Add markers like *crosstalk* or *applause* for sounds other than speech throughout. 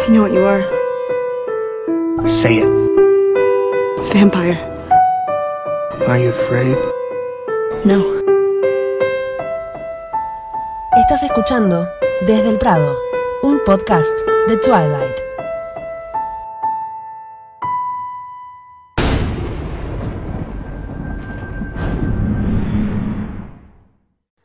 I know what you are. Say it. Vampire. Are you afraid? No. Estás escuchando Desde el Prado, un podcast de Twilight.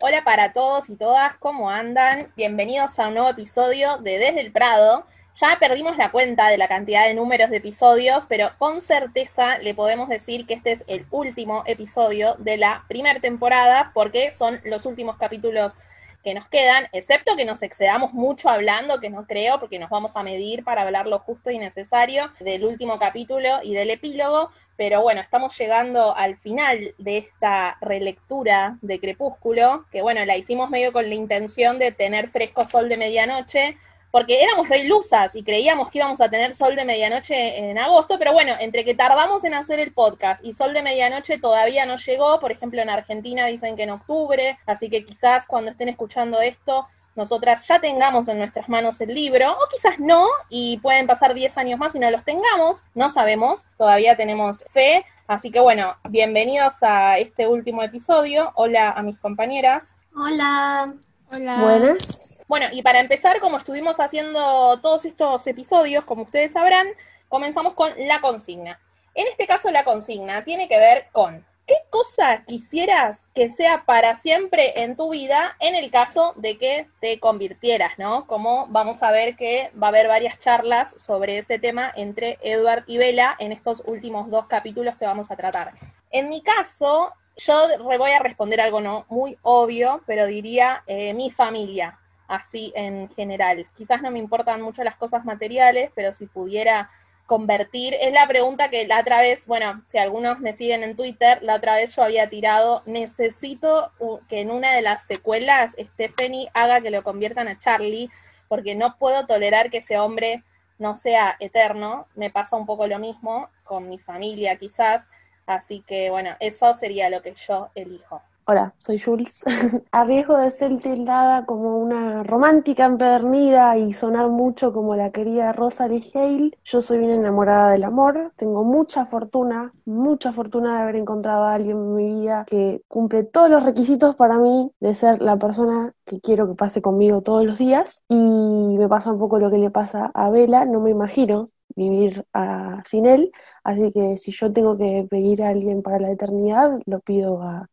Hola para todos y todas, ¿cómo andan? Bienvenidos a un nuevo episodio de Desde el Prado. Ya perdimos la cuenta de la cantidad de números de episodios, pero con certeza le podemos decir que este es el último episodio de la primera temporada, porque son los últimos capítulos que nos quedan, excepto que nos excedamos mucho hablando, que no creo, porque nos vamos a medir para hablar lo justo y necesario del último capítulo y del epílogo, pero bueno, estamos llegando al final de esta relectura de Crepúsculo, que bueno, la hicimos medio con la intención de tener fresco sol de medianoche, porque éramos re ilusas y creíamos que íbamos a tener sol de medianoche en agosto, pero bueno, entre que tardamos en hacer el podcast y sol de medianoche todavía no llegó, por ejemplo en Argentina dicen que en octubre, así que quizás cuando estén escuchando esto nosotras ya tengamos en nuestras manos el libro, o quizás no, y pueden pasar 10 años más y no los tengamos, no sabemos, todavía tenemos fe, así que bueno, bienvenidos a este último episodio, hola a mis compañeras. Hola. Hola. Buenas. Bueno, y para empezar, como estuvimos haciendo todos estos episodios, como ustedes sabrán, comenzamos con la consigna. En este caso, la consigna tiene que ver con qué cosa quisieras que sea para siempre en tu vida en el caso de que te convirtieras, ¿no? Como vamos a ver que va a haber varias charlas sobre ese tema entre Edward y Bella en estos últimos dos capítulos que vamos a tratar. En mi caso, yo voy a responder algo no muy obvio, pero diría eh, mi familia así en general. Quizás no me importan mucho las cosas materiales, pero si pudiera convertir, es la pregunta que la otra vez, bueno, si algunos me siguen en Twitter, la otra vez yo había tirado, necesito que en una de las secuelas Stephanie haga que lo conviertan a Charlie, porque no puedo tolerar que ese hombre no sea eterno, me pasa un poco lo mismo con mi familia quizás, así que bueno, eso sería lo que yo elijo. Hola, soy Jules. *laughs* A riesgo de ser tildada como una romántica empedernida y sonar mucho como la querida Rosalie Hale, yo soy una enamorada del amor. Tengo mucha fortuna, mucha fortuna de haber encontrado a alguien en mi vida que cumple todos los requisitos para mí de ser la persona que quiero que pase conmigo todos los días. Y me pasa un poco lo que le pasa a Vela, no me imagino vivir a, sin él, así que si yo tengo que pedir a alguien para la eternidad, lo pido a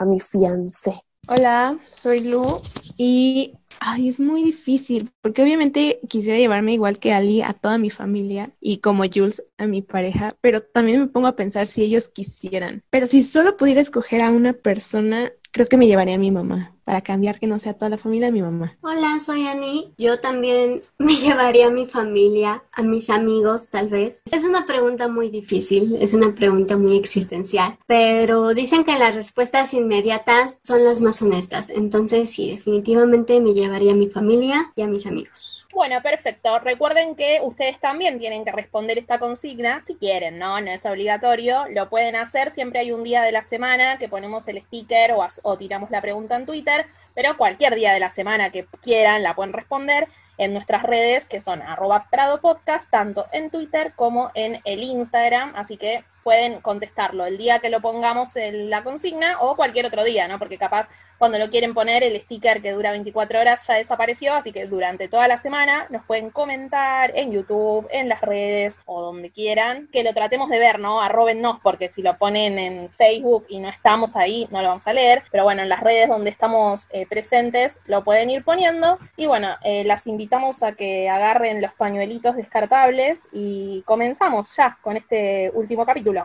a mi fiancé. Hola, soy Lu y ay, es muy difícil porque obviamente quisiera llevarme igual que Ali a toda mi familia y como Jules a mi pareja, pero también me pongo a pensar si ellos quisieran. Pero si solo pudiera escoger a una persona, creo que me llevaría a mi mamá para cambiar que no sea toda la familia de mi mamá. Hola, soy Ani. Yo también *laughs* me llevaría a mi familia, a mis amigos tal vez. Es una pregunta muy difícil, es una pregunta muy existencial, pero dicen que las respuestas inmediatas son las más honestas. Entonces sí, definitivamente me llevaría a mi familia y a mis amigos. Bueno, perfecto. Recuerden que ustedes también tienen que responder esta consigna si quieren, ¿no? No es obligatorio, lo pueden hacer. Siempre hay un día de la semana que ponemos el sticker o, tiramos la pregunta en Twitter, pero cualquier día de la semana que quieran la pueden responder en nuestras redes que son arroba Prado Podcast, tanto en Twitter como en el Instagram. Así que pueden contestarlo el día que lo pongamos en la consigna o cualquier otro día, ¿no? Porque capaz cuando lo quieren poner el sticker que dura 24 horas ya desapareció, así que durante toda la semana nos pueden comentar en YouTube, en las redes o donde quieran, que lo tratemos de ver, ¿no? Arrobennos, porque si lo ponen en Facebook y no estamos ahí, no lo vamos a leer, pero bueno, en las redes donde estamos eh, presentes lo pueden ir poniendo y bueno, eh, las invitamos a que agarren los pañuelitos descartables y comenzamos ya con este último capítulo.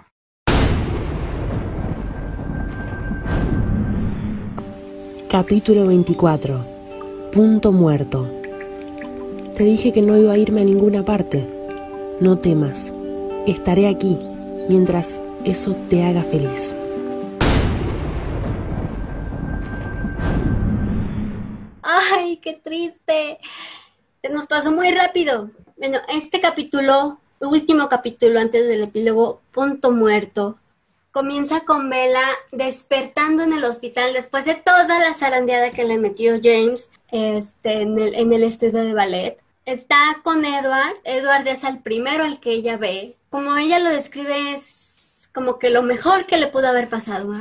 Capítulo 24. Punto muerto. Te dije que no iba a irme a ninguna parte. No temas. Estaré aquí mientras eso te haga feliz. ¡Ay, qué triste! Se nos pasó muy rápido. Bueno, este capítulo, último capítulo antes del epílogo, punto muerto, comienza con Bella despertando en el hospital después de toda la zarandeada que le metió James este, en, el, en el estudio de ballet. está con Edward. Edward es el primero al que ella ve. Como ella lo describe, es como que lo mejor que le pudo haber pasado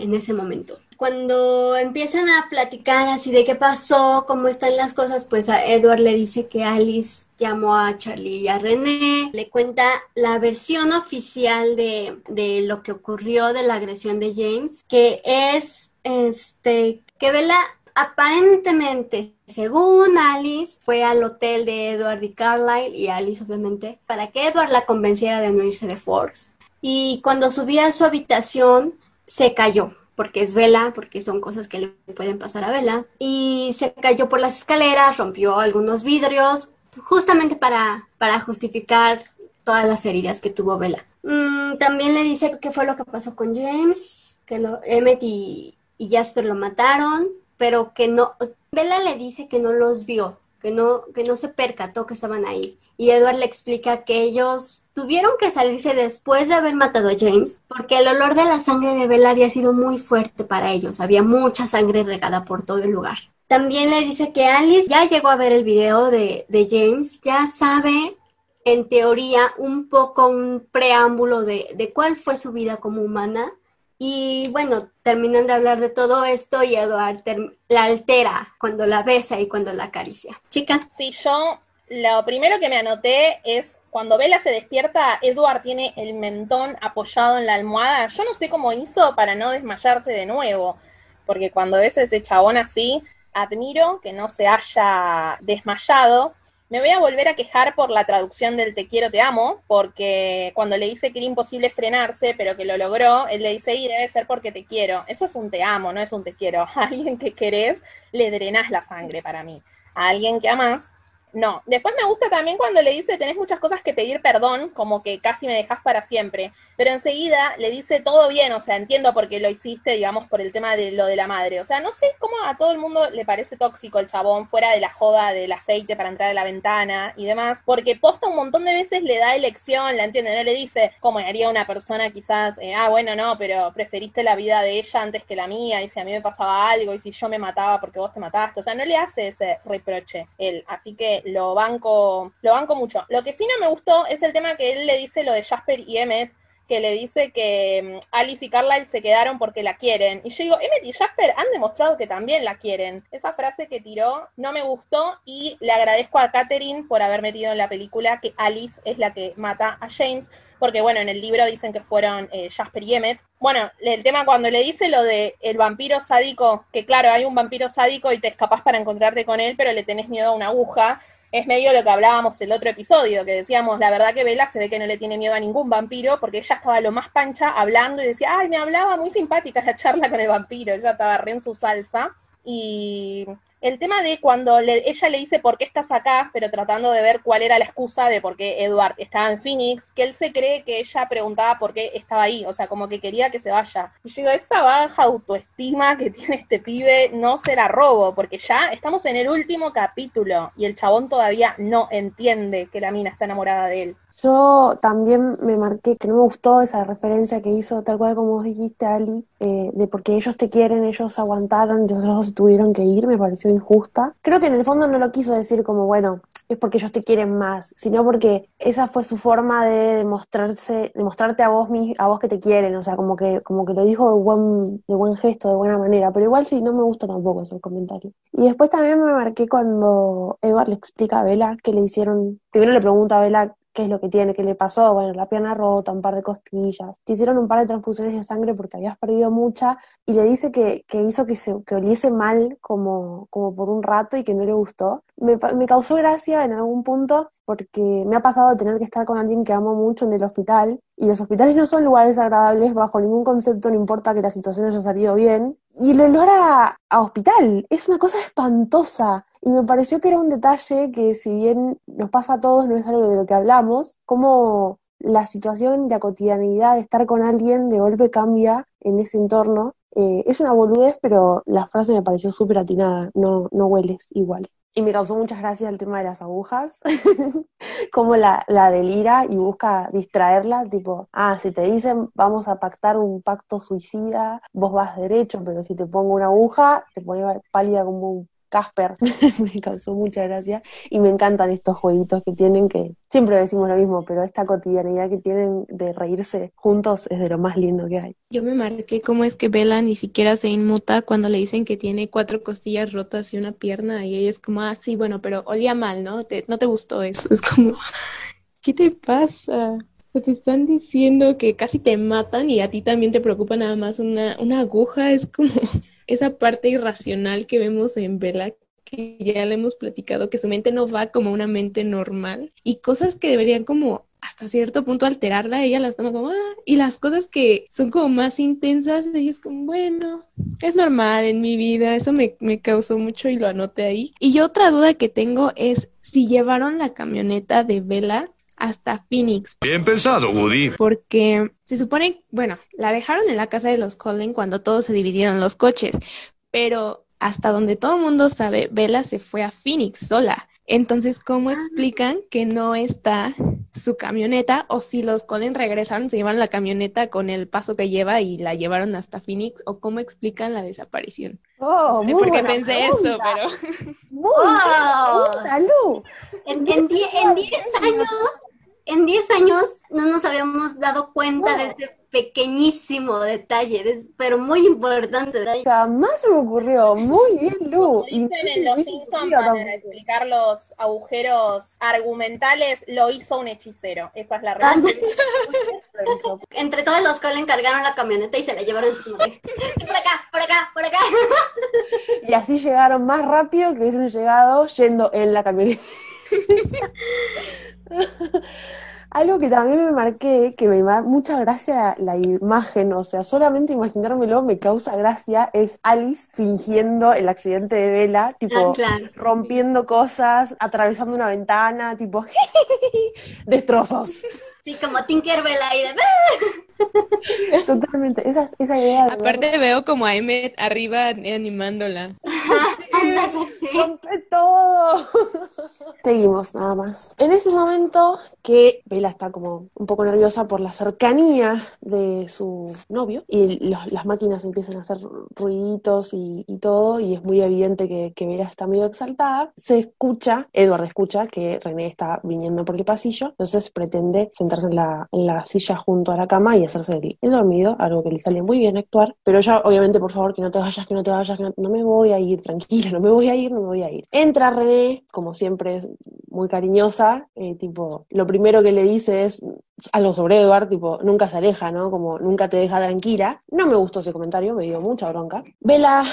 en ese momento. Cuando empiezan a platicar así de qué pasó, cómo están las cosas, pues a Edward le dice que Alice llamó a Charlie y a René, le cuenta la versión oficial de, lo que ocurrió de la agresión de James, que es este que Bella aparentemente, según Alice, fue al hotel de Edward y Carlyle y Alice obviamente para que Edward la convenciera de no irse de Forks. Y cuando subía a su habitación se cayó porque es Vela, porque son cosas que le pueden pasar a Vela, y se cayó por las escaleras, rompió algunos vidrios, justamente para, para justificar todas las heridas que tuvo Vela. Mm, también le dice qué fue lo que pasó con James, que lo, Emmett y, y Jasper lo mataron, pero que no, Vela le dice que no los vio, que no, que no se percató que estaban ahí. Y Edward le explica que ellos tuvieron que salirse después de haber matado a James, porque el olor de la sangre de Bella había sido muy fuerte para ellos, había mucha sangre regada por todo el lugar. También le dice que Alice ya llegó a ver el video de, de James, ya sabe en teoría un poco un preámbulo de, de cuál fue su vida como humana y bueno, terminan de hablar de todo esto y Edward la altera cuando la besa y cuando la acaricia. Chicas. Sí, yo lo primero que me anoté es cuando Bella se despierta, Edward tiene el mentón apoyado en la almohada. Yo no sé cómo hizo para no desmayarse de nuevo, porque cuando ves ese chabón así, admiro que no se haya desmayado. Me voy a volver a quejar por la traducción del te quiero, te amo, porque cuando le dice que era imposible frenarse, pero que lo logró, él le dice, y debe ser porque te quiero. Eso es un te amo, no es un te quiero. *laughs* A alguien que querés, le drenás la sangre para mí. A alguien que amás, no, después me gusta también cuando le dice tenés muchas cosas que pedir perdón, como que casi me dejas para siempre, pero enseguida le dice todo bien, o sea, entiendo por qué lo hiciste, digamos, por el tema de lo de la madre, o sea, no sé cómo a todo el mundo le parece tóxico el chabón fuera de la joda del aceite para entrar a la ventana y demás, porque posta un montón de veces le da elección, la entiende, no le dice como haría una persona quizás, eh, ah, bueno, no, pero preferiste la vida de ella antes que la mía, y si a mí me pasaba algo, y si yo me mataba porque vos te mataste, o sea, no le hace ese reproche él, así que lo banco, lo banco mucho. Lo que sí no me gustó es el tema que él le dice lo de Jasper y Emmet, que le dice que mm, Alice y Carlyle se quedaron porque la quieren. Y yo digo, Emmet y Jasper han demostrado que también la quieren. Esa frase que tiró no me gustó y le agradezco a Katherine por haber metido en la película que Alice es la que mata a James, porque bueno, en el libro dicen que fueron eh, Jasper y Emmet. Bueno, el tema cuando le dice lo de el vampiro sádico, que claro, hay un vampiro sádico y te escapas para encontrarte con él, pero le tenés miedo a una aguja es medio lo que hablábamos el otro episodio, que decíamos, la verdad que Vela se ve que no le tiene miedo a ningún vampiro, porque ella estaba lo más pancha hablando y decía, ay, me hablaba muy simpática la charla con el vampiro, ella estaba re en su salsa. Y el tema de cuando ella le dice por qué estás acá, pero tratando de ver cuál era la excusa de por qué Edward estaba en Phoenix, que él se cree que ella preguntaba por qué estaba ahí, o sea, como que quería que se vaya. Y yo digo, esa baja autoestima que tiene este pibe no será robo, porque ya estamos en el último capítulo y el chabón todavía no entiende que la mina está enamorada de él. Yo también me marqué que no me gustó esa referencia que hizo, tal cual como vos dijiste, Ali, eh, de porque ellos te quieren, ellos aguantaron y otros tuvieron que ir, me pareció injusta. Creo que en el fondo no lo quiso decir como, bueno, es porque ellos te quieren más, sino porque esa fue su forma de demostrarse, demostrarte a vos a vos que te quieren, o sea, como que, como que lo dijo de buen, de buen gesto, de buena manera, pero igual sí no me gusta tampoco ese comentario. Y después también me marqué cuando Edward le explica a Bella que le hicieron, primero le pregunta a Bella qué es lo que tiene, qué le pasó, bueno, la pierna rota, un par de costillas, te hicieron un par de transfusiones de sangre porque habías perdido mucha, y le dice que, que hizo que, se, que oliese mal como, como por un rato y que no le gustó. Me, causó gracia en algún punto porque me ha pasado de tener que estar con alguien que amo mucho en el hospital, y los hospitales no son lugares agradables bajo ningún concepto, no importa que la situación haya salido bien, y el olor a hospital es una cosa espantosa. Y me pareció que era un detalle que si bien nos pasa a todos, no es algo de lo que hablamos, como la situación, la cotidianidad de estar con alguien de golpe cambia en ese entorno. Eh, es una boludez, pero la frase me pareció súper atinada, no, no hueles igual. Y me causó muchas gracias el tema de las agujas, *laughs* como la, la delira y busca distraerla, tipo, ah, si te dicen vamos a pactar un pacto suicida, vos vas derecho, pero si te pongo una aguja, te pones pálida como un Casper, *laughs* me causó mucha gracia y me encantan estos jueguitos que tienen que siempre decimos lo mismo, pero esta cotidianidad que tienen de reírse juntos es de lo más lindo que hay. Yo me marqué cómo es que Bella ni siquiera se inmuta cuando le dicen que tiene cuatro costillas rotas y una pierna y ella es como, ah, sí, bueno, pero olía mal, ¿no? Te, no te gustó eso. Es como, ¿qué te pasa? Te están diciendo que casi te matan y a ti también te preocupa nada más una, una aguja. Es como esa parte irracional que vemos en Bella que ya le hemos platicado, que su mente no va como una mente normal y cosas que deberían como hasta cierto punto alterarla, ella las toma como, ah, y las cosas que son como más intensas, ella es como, bueno, es normal en mi vida, eso me, me causó mucho y lo anoté ahí. Y otra duda que tengo es si llevaron la camioneta de Vela hasta Phoenix. Bien pensado, Woody. Porque se supone, bueno, la dejaron en la casa de los Cullen cuando todos se dividieron los coches, pero hasta donde todo el mundo sabe, Bella se fue a Phoenix sola. Entonces, ¿cómo Ah. explican que no está su camioneta? O si los Colin regresaron, se llevan la camioneta con el paso que lleva y la llevaron hasta Phoenix, o cómo explican la desaparición. Oh, No sé muy por qué buena pensé eso, pero Muy Oh. buena pregunta, Lu. En 10 años, en 10 años no nos habíamos dado cuenta de este pequeñísimo detalle, de- pero muy importante detalle. Jamás se me ocurrió. Muy bien, Lu. Como dicen en Los Simpsons, para explicar los agujeros argumentales, lo hizo un hechicero. Esa es la Ah, realidad. *laughs* Entre todos los que le encargaron la camioneta y se la llevaron así como de, por acá, por acá, por acá. *laughs* Y así llegaron más rápido que hubiesen llegado yendo en la camioneta. *laughs* *laughs* Algo que también me marqué, que me da mucha gracia la imagen, o sea, solamente imaginármelo me causa gracia, es Alice fingiendo el accidente de Vela, tipo Ah, claro. rompiendo cosas, atravesando una ventana, tipo *laughs* destrozos. Sí, como Tinkerbell ahí de... Totalmente, esa, esa idea de aparte veo como a Emmet arriba animándola. *laughs* Ándale, sí. rompe todo. *laughs* Seguimos, nada más. En ese momento que Bella está como un poco nerviosa por la cercanía de su novio y los- las máquinas empiezan a hacer ruiditos y, y todo y es muy evidente que, que Bella está medio exaltada, se escucha, Edward escucha que René está viniendo por el pasillo, entonces pretende sentarse en la, en la silla junto a la cama y hacerse el, dormido, algo que le sale muy bien actuar, pero ella obviamente por favor que no te vayas, que no te vayas, que no, me voy a ir, tranquila, no me voy a ir, no me voy a ir. Entra René, como siempre es muy cariñosa, eh, tipo, lo primero que le dice es algo sobre Edward, tipo, nunca se aleja, ¿no? Como nunca te deja tranquila. No me gustó ese comentario, me dio mucha bronca. Vela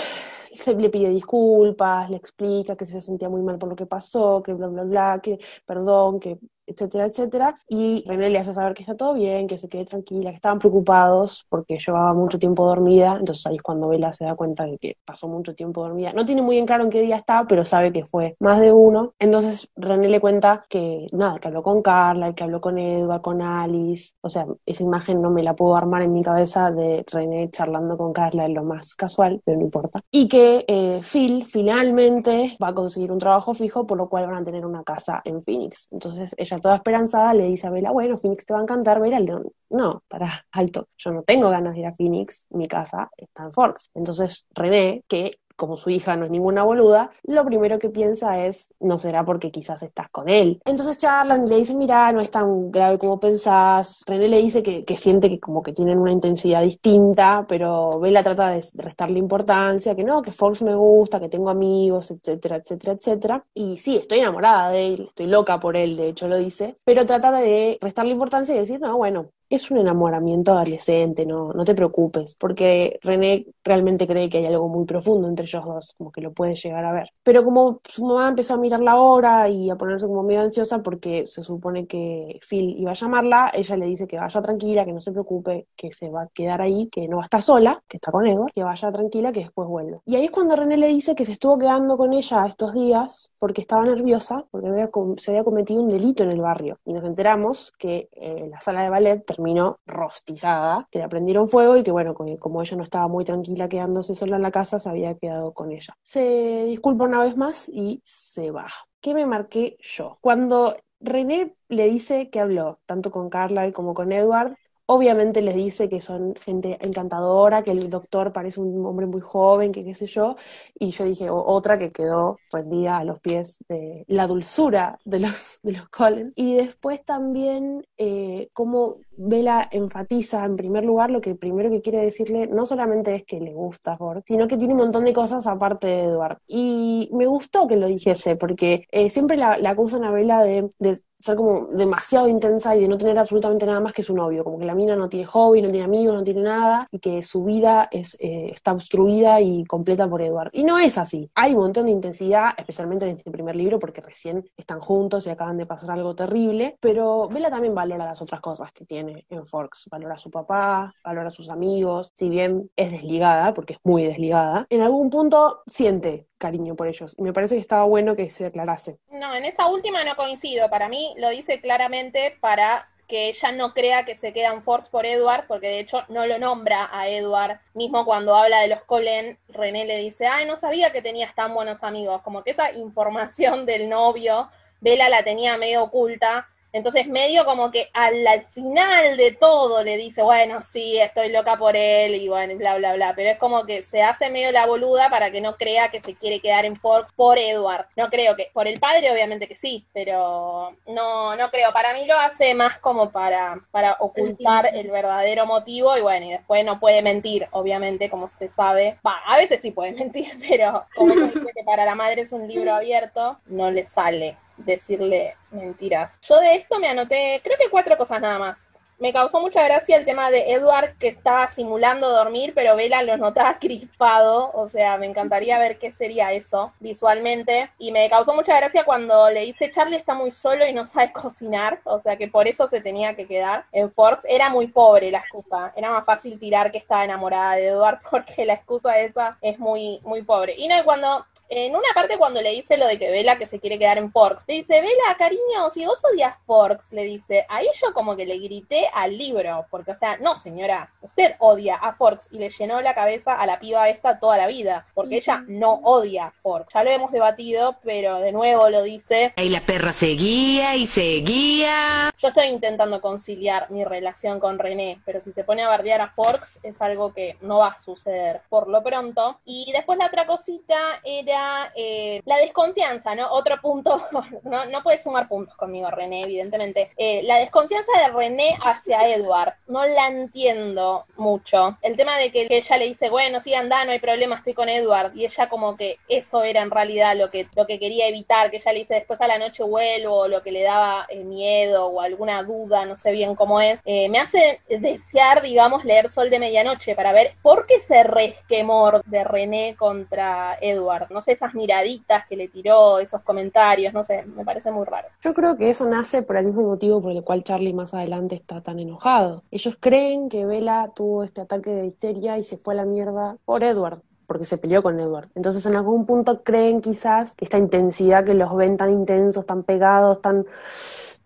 se le pide disculpas, le explica que se sentía muy mal por lo que pasó, que bla, bla, bla, que perdón, que etcétera, etcétera. Y René le hace saber que está todo bien, que se quede tranquila, que estaban preocupados porque llevaba mucho tiempo dormida. Entonces ahí es cuando Vela se da cuenta de que pasó mucho tiempo dormida. No tiene muy en claro en qué día está, pero sabe que fue más de uno. Entonces René le cuenta que nada, que habló con Carla, que habló con Edward, con Alice. O sea, esa imagen no me la puedo armar en mi cabeza de René charlando con Carla en lo más casual, pero no importa. Y que eh, Phil finalmente va a conseguir un trabajo fijo, por lo cual van a tener una casa en Phoenix. Entonces ella toda esperanzada le dice a Bella, bueno, Phoenix te va a encantar, Bella, le- no, para, alto, yo no tengo ganas de ir a Phoenix, mi casa está en Forks. Entonces René, que como su hija no es ninguna boluda, lo primero que piensa es, no será porque quizás estás con él. Entonces charlan y le dicen, mira, no es tan grave como pensás. René le dice que, que siente que como que tienen una intensidad distinta, pero Bella trata de restarle importancia, que no, que Fox me gusta, que tengo amigos, etcétera, etcétera, etcétera. Y sí, estoy enamorada de él, estoy loca por él, de hecho lo dice, pero trata de restarle importancia y decir, no, bueno, es un enamoramiento adolescente, no, no te preocupes, porque René realmente cree que hay algo muy profundo entre ellos dos, como que lo puede llegar a ver. Pero como su mamá empezó a mirar la hora y a ponerse como medio ansiosa porque se supone que Phil iba a llamarla, ella le dice que vaya tranquila, que no se preocupe, que se va a quedar ahí, que no va a estar sola, que está con Edward, que vaya tranquila, que después vuelve. Y ahí es cuando René le dice que se estuvo quedando con ella estos días porque estaba nerviosa, porque había se había cometido un delito en el barrio. Y nos enteramos que eh, la sala de ballet terminó rostizada, que le prendieron fuego y que bueno, co- como ella no estaba muy tranquila quedándose sola en la casa, se había quedado con ella. Se disculpa una vez más y se va. ¿Qué me marqué yo? Cuando René le dice que habló tanto con Carla como con Edward, Obviamente les dice que son gente encantadora, que el doctor parece un hombre muy joven, que qué sé yo, y yo dije, otra que quedó rendida a los pies de la dulzura de los, de los Cullen. Y después también eh, cómo Bella enfatiza en primer lugar lo que primero que quiere decirle no solamente es que le gusta Ford, sino que tiene un montón de cosas aparte de Edward. Y me gustó que lo dijese, porque eh, siempre la, acusan a Bella de, de ser como demasiado intensa y de no tener absolutamente nada más que su novio, como que la mina no tiene hobby, no tiene amigos, no tiene nada y que su vida es, eh, está obstruida y completa por Edward. Y no es así. Hay un montón de intensidad, especialmente en este primer libro, porque recién están juntos y acaban de pasar algo terrible, pero Bella también valora las otras cosas que tiene en Forks. Valora a su papá, valora a sus amigos, si bien es desligada, porque es muy desligada, en algún punto siente cariño por ellos. Y me parece que estaba bueno que se declarase. No, en esa última no coincido. Para mí lo dice claramente para que ella no crea que se quedan Forks por Edward, porque de hecho no lo nombra a Edward. Mismo cuando habla de los Colen, René le dice, ay, no sabía que tenías tan buenos amigos. Como que esa información del novio, Bella la tenía medio oculta entonces medio como que al, final de todo le dice, bueno, sí, estoy loca por él y bueno, bla, bla, bla. Pero es como que se hace medio la boluda para que no crea que se quiere quedar en Forks por Edward. No creo que, por el padre obviamente que sí, pero no, no creo. Para mí lo hace más como para, para ocultar el verdadero motivo y bueno, y después no puede mentir, obviamente, como se sabe. Va, a veces sí puede *laughs* mentir, pero como dice que para la madre es un libro abierto, no le sale decirle mentiras. Yo de esto me anoté, creo que cuatro cosas nada más. Me causó mucha gracia el tema de Edward que estaba simulando dormir, pero Bella lo notaba *laughs* crispado. O sea, me encantaría ver qué sería eso visualmente. Y me causó mucha gracia cuando le dice Charlie está muy solo y no sabe *laughs* cocinar. O sea, que por eso se tenía que quedar en Forks. Era muy pobre la excusa. Era más fácil tirar que estaba enamorada de Edward *laughs* porque la excusa esa es muy, muy pobre. Y no, y cuando en una parte cuando le dice lo de que Vela que se quiere quedar en Forks, le dice, Vela, cariño, si vos odias Forks, le dice, ahí yo como que le grité al libro, porque o sea, no señora, usted odia a Forks y le llenó la cabeza a la piba esta toda la vida, porque ella no odia Forks, ya lo hemos debatido, pero de nuevo lo dice. Y la perra seguía y seguía. Yo estoy intentando conciliar mi relación con René, pero si se pone a bardear a Forks es algo que no va a suceder por lo pronto. Y después la otra cosita era eh, la desconfianza, ¿no? Otro punto, *laughs* no, no puede sumar puntos conmigo, René, evidentemente. Eh, la desconfianza de René hacia Edward, no la entiendo mucho. El tema de que, ella le dice, bueno, sí, anda, no hay problema, estoy con Edward, y ella como que eso era en realidad lo que, lo que quería evitar, que ella le dice después a la noche vuelvo, o lo que le daba el miedo, o alguna duda, no sé bien cómo es, eh, me hace desear, digamos, leer Sol de Medianoche para ver por qué se resquemor de René contra Edward. No sé esas miraditas que le tiró, esos comentarios, no sé, me parece muy raro. Yo creo que eso nace por el mismo motivo por el cual Charlie más adelante está tan enojado. Ellos creen que Bella tuvo este ataque de histeria y se fue a la mierda por Edward porque se peleó con Edward. Entonces en algún punto creen quizás que esta intensidad que los ven tan intensos, tan pegados, tan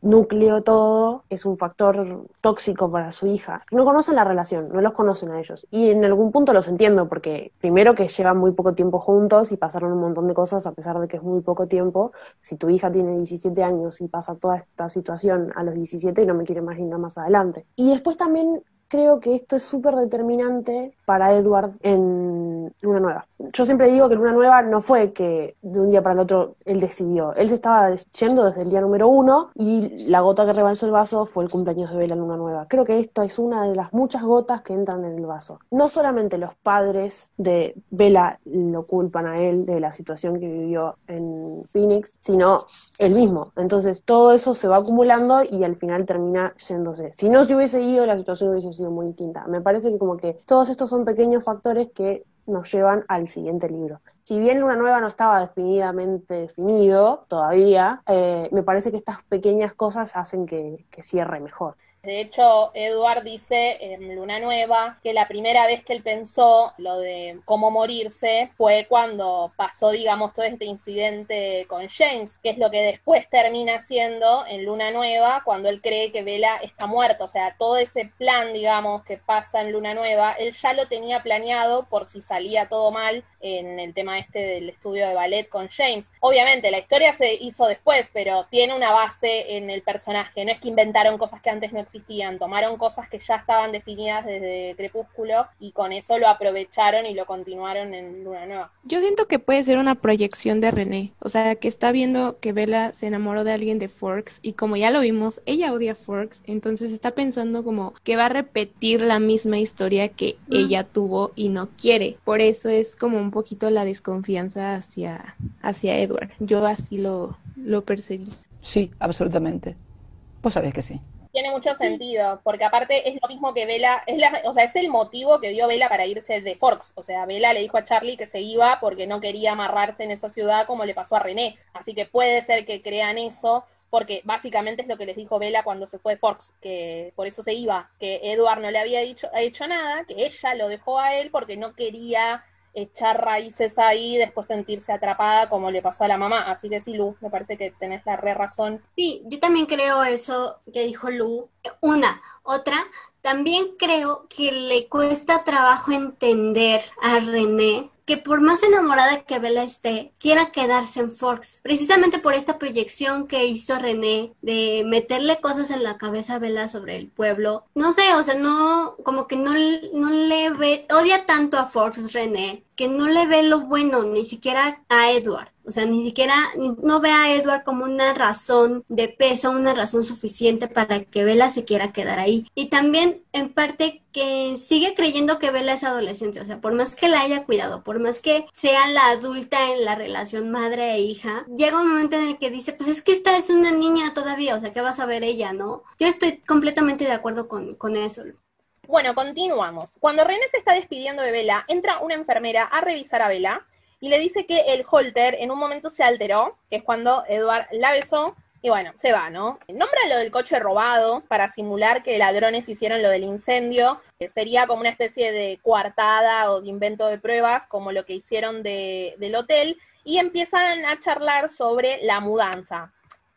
núcleo todo es un factor tóxico para su hija. No conocen la relación, no los conocen a ellos. Y en algún punto los entiendo, porque primero que llevan muy poco tiempo juntos y pasaron un montón de cosas a pesar de que es muy poco tiempo. Si tu hija tiene 17 años y pasa toda esta situación a los 17, no me quiero imaginar más adelante. Y después también creo que esto es súper determinante para Edward en Luna Nueva. Yo siempre digo que Luna Nueva no fue que de un día para el otro él decidió. Él se estaba yendo desde el día número uno y la gota que rebalsó el vaso fue el cumpleaños de Bella Luna Nueva. Creo que esta es una de las muchas gotas que entran en el vaso. No solamente los padres de Bella lo culpan a él de la situación que vivió en Phoenix, sino él mismo. Entonces todo eso se va acumulando y al final termina yéndose. Si no se hubiese ido, la situación hubiese sido muy distinta. Me parece que como que todos estos son pequeños factores que nos llevan al siguiente libro. Si bien Luna Nueva no estaba definidamente definido todavía, eh, me parece que estas pequeñas cosas hacen que cierre mejor. De hecho, Edward dice en Luna Nueva que la primera vez que él pensó lo de cómo morirse fue cuando pasó, digamos, todo este incidente con James, que es lo que después termina siendo en Luna Nueva cuando él cree que Vela está muerta. O sea, todo ese plan, digamos, que pasa en Luna Nueva, él ya lo tenía planeado por si salía todo mal en el tema este del estudio de ballet con James. Obviamente, la historia se hizo después, pero tiene una base en el personaje. No es que inventaron cosas que antes no existían existían. Tomaron cosas que ya estaban definidas desde Crepúsculo y con eso lo aprovecharon y lo continuaron en Luna Nueva. Yo siento que puede ser una proyección de René, o sea, que está viendo que Bella se enamoró de alguien de Forks y como ya lo vimos, ella odia Forks, entonces está pensando como que va a repetir la misma historia que ella tuvo y no quiere. Por eso es como un poquito la desconfianza hacia, hacia Edward. Yo así lo, lo percibí. Sí, absolutamente. Vos sabés que sí. Tiene mucho sentido, porque aparte es lo mismo que Vela, es la, o sea, es el motivo que dio Vela para irse de Forks. O sea, Vela le dijo a Charlie que se iba porque no quería amarrarse en esa ciudad como le pasó a René. Así que puede ser que crean eso, porque básicamente es lo que les dijo Vela cuando se fue de Forks, que por eso se iba, que Edward no le había dicho, hecho nada, que ella lo dejó a él porque no quería echar raíces ahí después sentirse atrapada como le pasó a la mamá. Así que sí, Lu, me parece que tenés la re razón. Sí, yo también creo eso que dijo Lu. Una, otra, también creo que le cuesta trabajo entender a René que por más enamorada que Bella esté, quiera quedarse en Forks, precisamente por esta proyección que hizo René de meterle cosas en la cabeza a Bella sobre el pueblo. No sé, o sea, no, como que no, no le ve, odia tanto a Forks René, que no le ve lo bueno, ni siquiera a Edward. O sea, ni siquiera no ve a Edward como una razón de peso, una razón suficiente para que Bella se quiera quedar ahí. Y también, en parte, que sigue creyendo que Bella es adolescente. O sea, por más que la haya cuidado, por más que sea la adulta en la relación madre e hija, llega un momento en el que dice, pues es que esta es una niña todavía, o sea, ¿qué vas a ver ella, no? Yo estoy completamente de acuerdo con, con eso. Bueno, continuamos. Cuando René se está despidiendo de Bella, entra una enfermera a revisar a Bella y le dice que el holter en un momento se alteró, que es cuando Edward la besó, y bueno, se va, ¿no? Nombra lo del coche robado para simular que ladrones hicieron lo del incendio, que sería como una especie de coartada o de invento de pruebas, como lo que hicieron de, del hotel, y empiezan a charlar sobre la mudanza.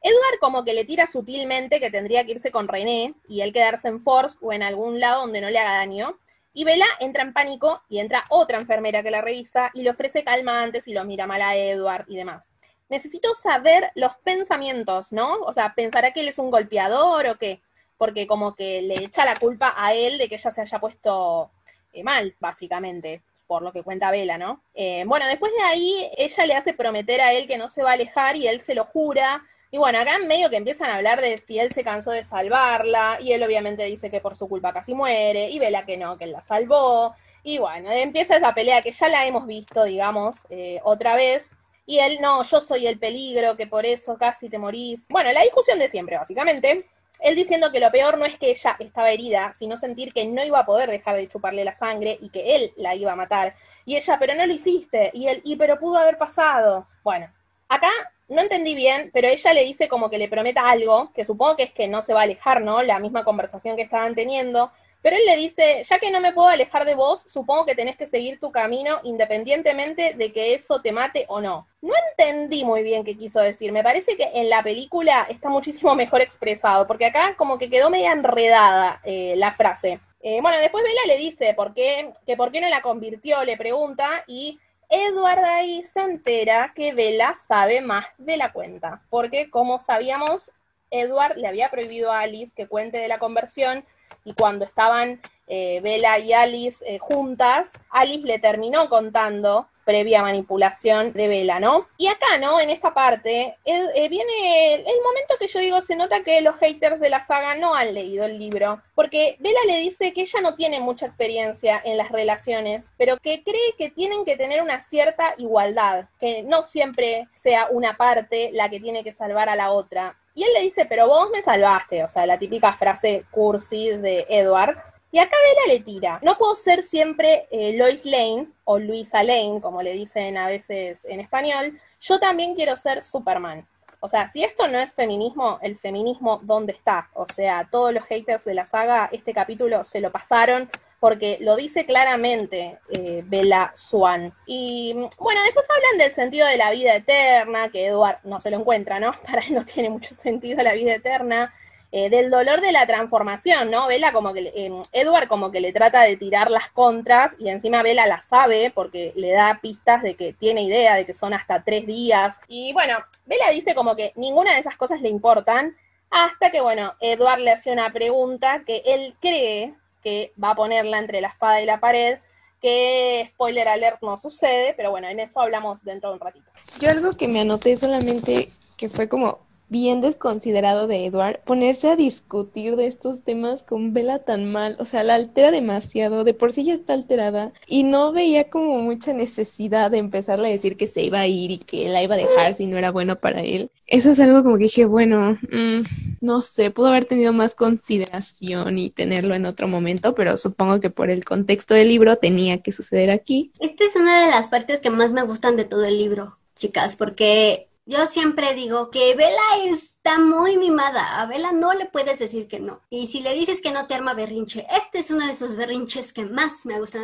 Edward como que le tira sutilmente que tendría que irse con René y él quedarse en Force o en algún lado donde no le haga daño. Y Bella entra en pánico y entra otra enfermera que la revisa y le ofrece calmantes y lo mira mal a Edward y demás. Necesito saber los pensamientos, ¿no? O sea, ¿pensará que él es un golpeador o qué? Porque como que le echa la culpa a él de que ella se haya puesto eh, mal, básicamente, por lo que cuenta Bella, ¿no? Eh, bueno, después de ahí, ella le hace prometer a él que no se va a alejar y él se lo jura, y bueno, acá en medio que empiezan a hablar de si él se cansó de salvarla, y él obviamente dice que por su culpa casi muere, y Vela que no, que él la salvó. Y bueno, empieza esa pelea que ya la hemos visto, digamos, eh, otra vez. Y él, no, yo soy el peligro, que por eso casi te morís. Bueno, la discusión de siempre, básicamente. Él diciendo que lo peor no es que ella estaba herida, sino sentir que no iba a poder dejar de chuparle la sangre y que él la iba a matar. Y ella, pero no lo hiciste. Y él, y pero pudo haber pasado. Bueno, acá no entendí bien, pero ella le dice como que le prometa algo, que supongo que es que no se va a alejar, ¿no? La misma conversación que estaban teniendo. Pero él le dice, ya que no me puedo alejar de vos, supongo que tenés que seguir tu camino independientemente de que eso te mate o no. No entendí muy bien qué quiso decir. Me parece que en la película está muchísimo mejor expresado, porque acá como que quedó media enredada eh, la frase. Eh, bueno, después Bella le dice por qué, que por qué no la convirtió, le pregunta, y Edward ahí se entera que Bella sabe más de la cuenta, porque como sabíamos, Edward le había prohibido a Alice que cuente de la conversión y cuando estaban eh, Bella y Alice eh, juntas, Alice le terminó contando previa manipulación de Vela, ¿no? Y acá, ¿no? En esta parte, eh, viene el, momento que yo digo, se nota que los haters de la saga no han leído el libro, porque Vela le dice que ella no tiene mucha experiencia en las relaciones, pero que cree que tienen que tener una cierta igualdad, que no siempre sea una parte la que tiene que salvar a la otra. Y él le dice, pero vos me salvaste, o sea, la típica frase cursi de Edward. Y acá Bella le tira. No puedo ser siempre eh, Lois Lane o Luisa Lane, como le dicen a veces en español. Yo también quiero ser Superman. O sea, si esto no es feminismo, el feminismo, ¿dónde está? O sea, todos los haters de la saga, este capítulo se lo pasaron porque lo dice claramente eh, Bella Swan. Y bueno, después hablan del sentido de la vida eterna, que Edward no se lo encuentra, ¿no? *laughs* Para él no tiene mucho sentido la vida eterna. Eh, del dolor de la transformación, ¿no? Vela como que, eh, Edward como que le trata de tirar las contras y encima Vela la sabe porque le da pistas de que tiene idea de que son hasta tres días. Y bueno, Vela dice como que ninguna de esas cosas le importan, Hasta que, bueno, Edward le hace una pregunta que él cree que va a ponerla entre la espada y la pared, que spoiler alert no sucede, pero bueno, en eso hablamos dentro de un ratito. Yo algo que me anoté solamente que fue como bien desconsiderado de Edward ponerse a discutir de estos temas con Bella tan mal, o sea, la altera demasiado, de por sí ya está alterada y no veía como mucha necesidad de empezarle a decir que se iba a ir y que la iba a dejar si no era bueno para él. Eso es algo como que dije, bueno, mm, no sé, pudo haber tenido más consideración y tenerlo en otro momento, pero supongo que por el contexto del libro tenía que suceder aquí. Esta es una de las partes que más me gustan de todo el libro, chicas, porque yo siempre digo que Bella está muy mimada. A Bella no le puedes decir que no. Y si le dices que no te arma berrinche, este es uno de esos berrinches que más me gustan.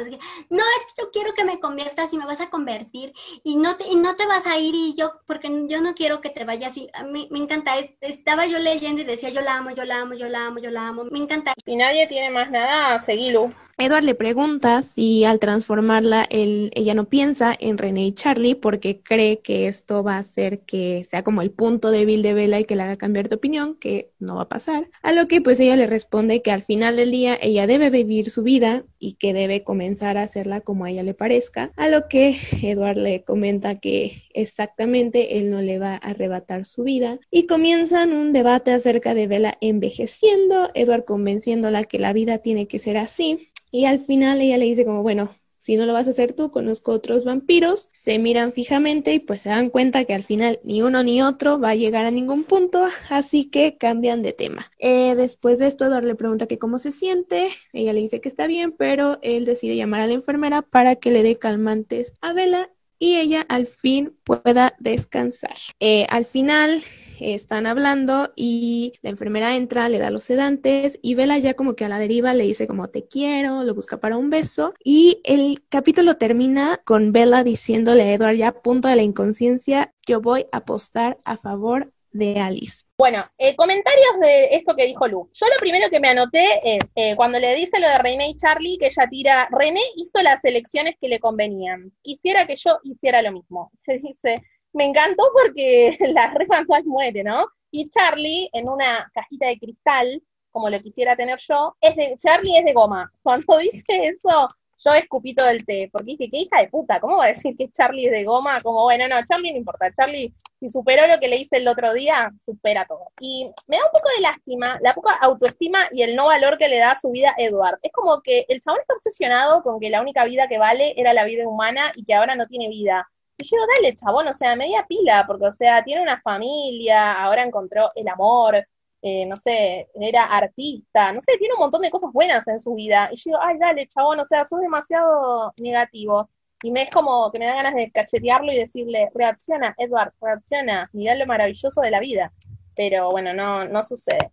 No, es que yo quiero que me conviertas y me vas a convertir y no te, y no te vas a ir y yo, porque yo no quiero que te vayas. Y me encanta. Estaba yo leyendo y decía, yo la amo, yo la amo, yo la amo, yo la amo. Me encanta. Si nadie tiene más nada, seguilo. Edward le pregunta si al transformarla él, ella no piensa en René y Charlie porque cree que esto va a hacer que sea como el punto débil de Bella y que le haga cambiar de opinión, que no va a pasar. A lo que pues ella le responde que al final del día ella debe vivir su vida y que debe comenzar a hacerla como a ella le parezca. A lo que Edward le comenta que exactamente él no le va a arrebatar su vida y comienzan un debate acerca de Bella envejeciendo, Edward convenciéndola que la vida tiene que ser así y al final ella le dice como, bueno, si no lo vas a hacer tú, conozco otros vampiros, se miran fijamente y pues se dan cuenta que al final ni uno ni otro va a llegar a ningún punto, así que cambian de tema. Eh, después de esto, Edward le pregunta que cómo se siente, ella le dice que está bien, pero él decide llamar a la enfermera para que le dé calmantes a Bella y ella al fin pueda descansar. Eh, al final están hablando y la enfermera entra, le da los sedantes y Vela ya como que a la deriva le dice como te quiero, lo busca para un beso y el capítulo termina con Bella diciéndole a Edward ya punto de la inconsciencia, yo voy a apostar a favor de Alice. Bueno, eh, comentarios de esto que dijo Lu. Yo lo primero que me anoté es eh, cuando le dice lo de René y Charlie, que ella tira, René hizo las elecciones que le convenían. Quisiera que yo hiciera lo mismo. *laughs* Se dice, me encantó porque *laughs* la re muere, ¿no? Y Charlie, en una cajita de cristal, como lo quisiera tener yo, es de, Charlie es de goma. Cuando *laughs* dice eso, yo escupí todo el té, porque dije, qué hija de puta, ¿cómo va a decir que Charlie es de goma? Como, bueno, no, Charlie no importa, Charlie, si superó lo que le hice el otro día, supera todo. Y me da un poco de lástima la poca autoestima y el no valor que le da a su vida Edward. Es como que el chabón está obsesionado con que la única vida que vale era la vida humana y que ahora no tiene vida. Y yo digo, dale, chabón, o sea, media pila, porque, o sea, tiene una familia, ahora encontró el amor, eh, no sé, era artista, no sé, tiene un montón de cosas buenas en su vida. Y yo digo, ay, dale, chabón, o sea, sos demasiado negativo. Y me es como que me da ganas de cachetearlo y decirle, reacciona, Edward, reacciona, mirá lo maravilloso de la vida. Pero bueno, no, no sucede.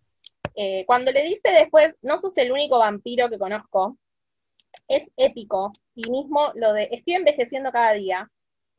Eh, cuando le dice después, no sos el único vampiro que conozco, es épico. Y mismo lo de, estoy envejeciendo cada día,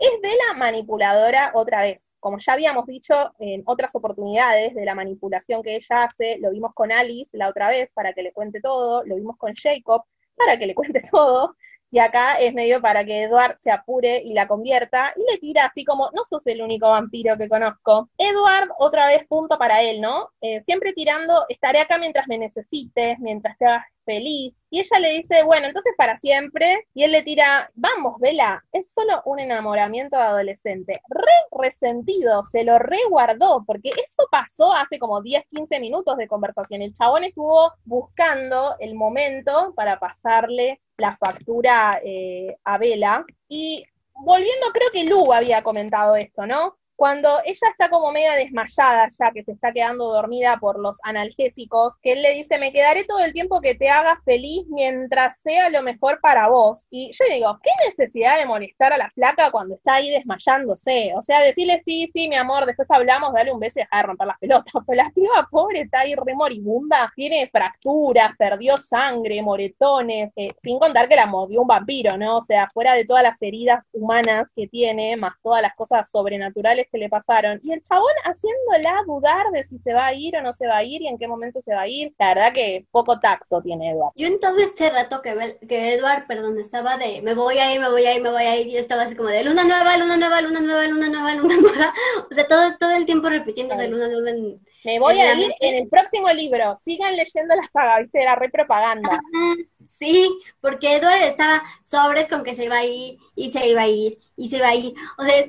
es de la manipuladora otra vez. Como ya habíamos dicho en otras oportunidades de la manipulación que ella hace, lo vimos con Alice la otra vez para que le cuente todo, lo vimos con Jacob para que le cuente *laughs* todo, y acá es medio para que Edward se apure y la convierta, y le tira así como, no sos el único vampiro que conozco. Edward, otra vez punto para él, ¿no? Eh, siempre tirando, estaré acá mientras me necesites, mientras te hagas feliz. Y ella le dice, bueno, entonces para siempre. Y él le tira, vamos, Vela, es solo un enamoramiento de adolescente. Re resentido, se lo reguardó, porque eso pasó hace como 10, 15 minutos de conversación. El chabón estuvo buscando el momento para pasarle la factura eh, a Vela. Y volviendo, creo que Lu había comentado esto, ¿no? Cuando ella está como media desmayada ya, que se está quedando dormida por los analgésicos, que él le dice, me quedaré todo el tiempo que te hagas feliz mientras sea lo mejor para vos. Y yo digo, ¿qué necesidad de molestar a la flaca cuando está ahí desmayándose? O sea, decirle, sí, sí, mi amor, después hablamos, dale un beso y dejar de romper las pelotas. *laughs* Pero la piba pobre está ahí re moribunda, tiene fracturas, perdió sangre, moretones, eh, sin contar que la mordió un vampiro, ¿no? O sea, fuera de todas las heridas humanas que tiene, más todas las cosas sobrenaturales que le pasaron. Y el chabón haciéndola dudar de si se va a ir o no se va a ir y en qué momento se va a ir. La verdad que poco tacto tiene Edward. Yo en todo este rato que, que Edward, perdón, estaba de me voy a ir, me voy a ir, me voy a ir, yo estaba así como de luna nueva, luna nueva, luna nueva, luna nueva, luna nueva. *laughs* O sea, todo, todo el tiempo repitiéndose luna nueva en Me voy En a la ir mente. en el próximo libro. Sigan leyendo la saga, viste, era re propaganda. Ajá, Sí, porque Edward estaba sobres con que se iba a ir y se iba a ir y se iba a ir. O sea,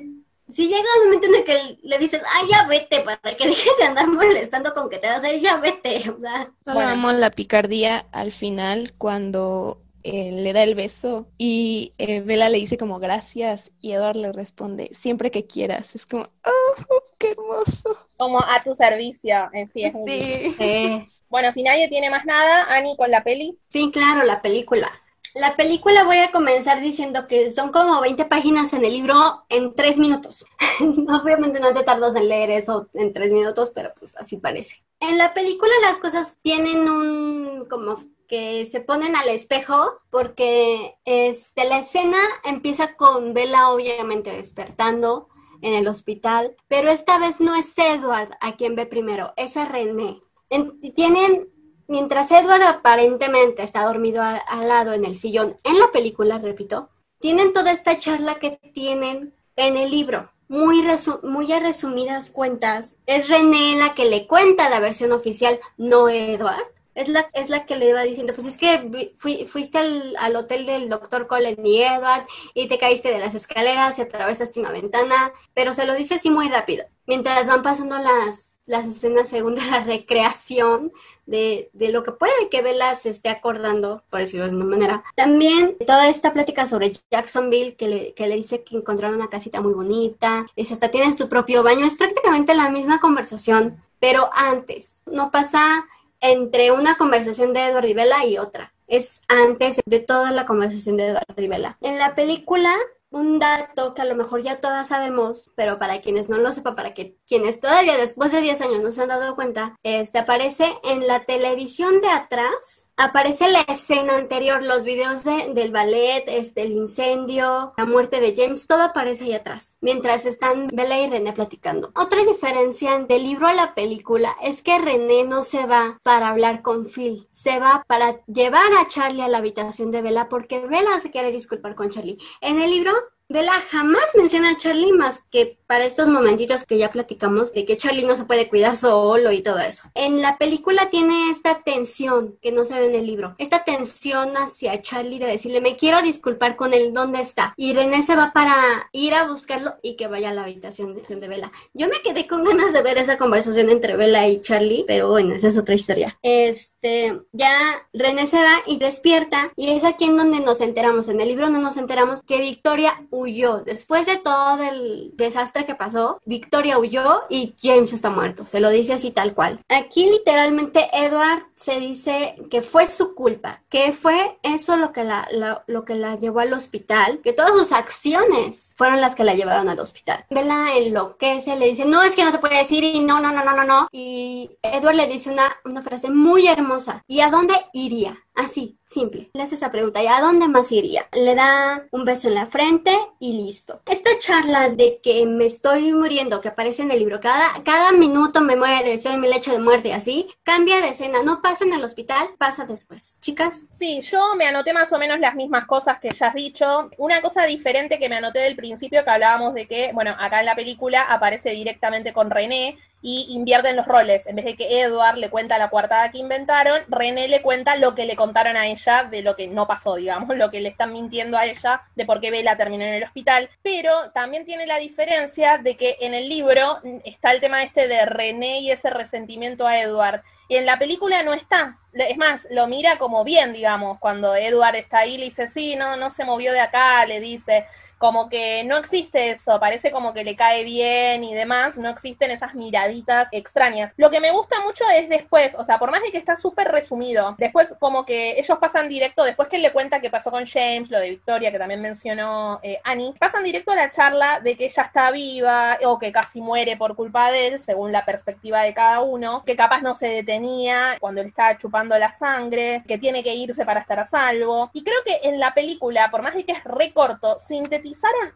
si llega un momento en el que le dices, ay, ya vete, para que *laughs* dejes de andar molestando con que te vas a ir, ya vete. O sea, Solo Bueno. amo la picardía al final cuando eh, le da el beso y eh, Bella le dice como gracias y Edward le responde siempre que quieras. Es como, oh, qué hermoso. Como a tu servicio. Eh, sí, es. Sí. eh, *laughs* Bueno, si nadie tiene más nada, Ani con la peli. sí, claro, la película. La película voy a comenzar diciendo que son como 20 páginas en el libro en 3 minutos. *laughs* Obviamente no te tardas en leer eso en 3 minutos, pero pues así parece. En la película las cosas tienen un como que se ponen al espejo porque este, la escena empieza con Bella obviamente despertando en el hospital, pero esta vez no es Edward a quien ve primero, es a René. En- tienen Mientras Edward aparentemente está dormido al lado en el sillón, en la película, repito, tienen toda esta charla que tienen en el libro. Muy, muy a resumidas cuentas, es René la que le cuenta la versión oficial, no Edward. Es la, es la que le va diciendo, pues es que fuiste al, al hotel del doctor Colin y Edward y te caíste de las escaleras y atravesaste una ventana, pero se lo dice así muy rápido. Mientras van pasando las, las escenas según de la recreación de, lo que puede que Bella se esté acordando, por decirlo de una manera. También toda esta plática sobre Jacksonville, que le, que le dice que encontraron una casita muy bonita, dice hasta tienes tu propio baño, es prácticamente la misma conversación, pero antes, no pasa entre una conversación de Edward y Bella y otra. Es antes de toda la conversación de Edward y. En la película, un dato que a lo mejor ya todas sabemos, pero para quienes no lo sepan, para que quienes todavía después de 10 años no se han dado cuenta, este aparece en la televisión de atrás. Aparece la escena anterior, los videos de- del ballet, este, el incendio, la muerte de James, todo aparece ahí atrás, mientras están Bella y René platicando. Otra diferencia del libro a la película es que René no se va para hablar con Phil, se va para llevar a Charlie a la habitación de Bella porque Bella se quiere disculpar con Charlie. En el libro Bella jamás menciona a Charlie más que para estos momentitos que ya platicamos de que Charlie no se puede cuidar solo y todo eso. En la película tiene esta tensión que no se ve en el libro, esta tensión hacia Charlie de decirle me quiero disculpar con él, ¿dónde está? Y René se va para ir a buscarlo y que vaya a la habitación de, Bella. Yo me quedé con ganas de ver esa conversación entre Bella y Charlie, pero bueno, esa es otra historia. Este, ya René se va y despierta y es aquí en donde nos enteramos, en el libro no nos enteramos que Victoria huyó. Después de todo el desastre que pasó, Victoria huyó y James está muerto. Se lo dice así tal cual. Aquí literalmente Edward se dice que fue su culpa, que fue eso lo que la, la- lo que la llevó al hospital, que todas sus acciones fueron las que la llevaron al hospital. Bella enloquece, le dice, no, es que no te puede decir y no, no, no, no, no, no. Y Edward le dice una, una frase muy hermosa. ¿Y a dónde iría? Así, simple. Le hace esa pregunta, ¿y a dónde más iría? Le da un beso en la frente y listo. Esta charla de que me estoy muriendo, que aparece en el libro, cada, cada minuto me muere, soy en mi lecho de muerte así, cambia de escena, no pasa en el hospital, pasa después. Chicas, Sí, yo me anoté más o menos las mismas cosas que ya has dicho. Una cosa diferente que me anoté del principio que hablábamos de que, bueno, acá en la película aparece directamente con René y invierten los roles. En vez de que Edward le cuenta la coartada que inventaron, René le cuenta lo que le contaron a ella de lo que no pasó, digamos, *laughs* lo que le están mintiendo a ella de por qué Bella terminó en el hospital. Pero también tiene la diferencia de que en el libro está el tema este de René y ese resentimiento a Edward. Y en la película no está. Es más, lo mira como bien, digamos, cuando Edward está ahí, le dice, sí, no, no se movió de acá, le dice, como que no existe eso, parece como que le cae bien y demás, no existen esas miraditas extrañas. Lo que me gusta mucho es después, o sea, por más de que está súper resumido, después como que ellos pasan directo, después que él le cuenta qué pasó con James, lo de Victoria, que también mencionó eh, Annie, pasan directo a la charla de que ella está viva o que casi muere por culpa de él, según la perspectiva de cada uno, que capaz no se detenía cuando él estaba chupando la sangre, que tiene que irse para estar a salvo. Y creo que en la película, por más de que es recorto,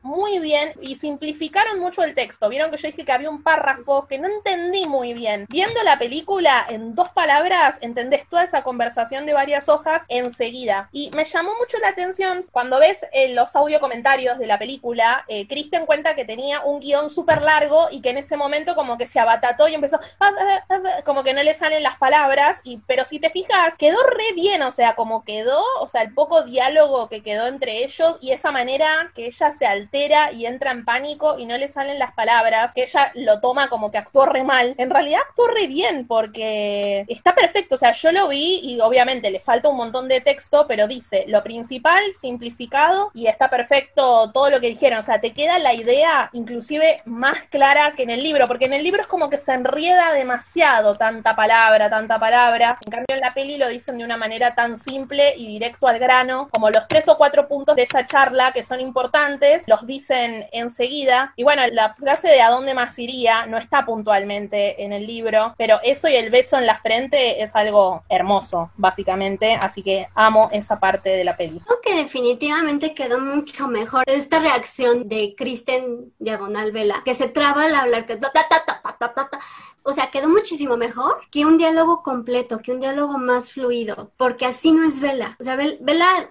muy bien y simplificaron mucho el texto. Vieron que yo dije que había un párrafo que no entendí muy bien. Viendo la película en dos palabras, entendés toda esa conversación de varias hojas enseguida. Y me llamó mucho la atención cuando ves en los audio comentarios de la película, eh, Kristen cuenta que tenía un guion súper largo y que en ese momento como que se abatató y empezó, ah, ah, ah, como que no le salen las palabras, y, pero si te fijas, quedó re bien, o sea, como quedó, o sea, el poco diálogo que quedó entre ellos y esa manera que ella se altera y entra en pánico y no le salen las palabras, que ella lo toma como que actuó re mal, en realidad actuó re bien porque está perfecto, o sea, yo lo vi y obviamente le falta un montón de texto, pero dice lo principal, simplificado y está perfecto todo lo que dijeron, o sea, te queda la idea inclusive más clara que en el libro, porque en el libro es como que se enrieda demasiado tanta palabra, tanta palabra, en cambio en la peli lo dicen de una manera tan simple y directo al grano, como los tres o cuatro puntos de esa charla que son importantes, los dicen enseguida, y bueno, la frase de a dónde más iría no está puntualmente en el libro, pero eso y el beso en la frente es algo hermoso, básicamente, así que amo esa parte de la peli. Creo que definitivamente quedó mucho mejor esta reacción de Kristen Diagonal Vela, que se traba al hablar, que o sea, quedó muchísimo mejor que un diálogo completo, que un diálogo más fluido, porque así no es Vela. O sea, Vela,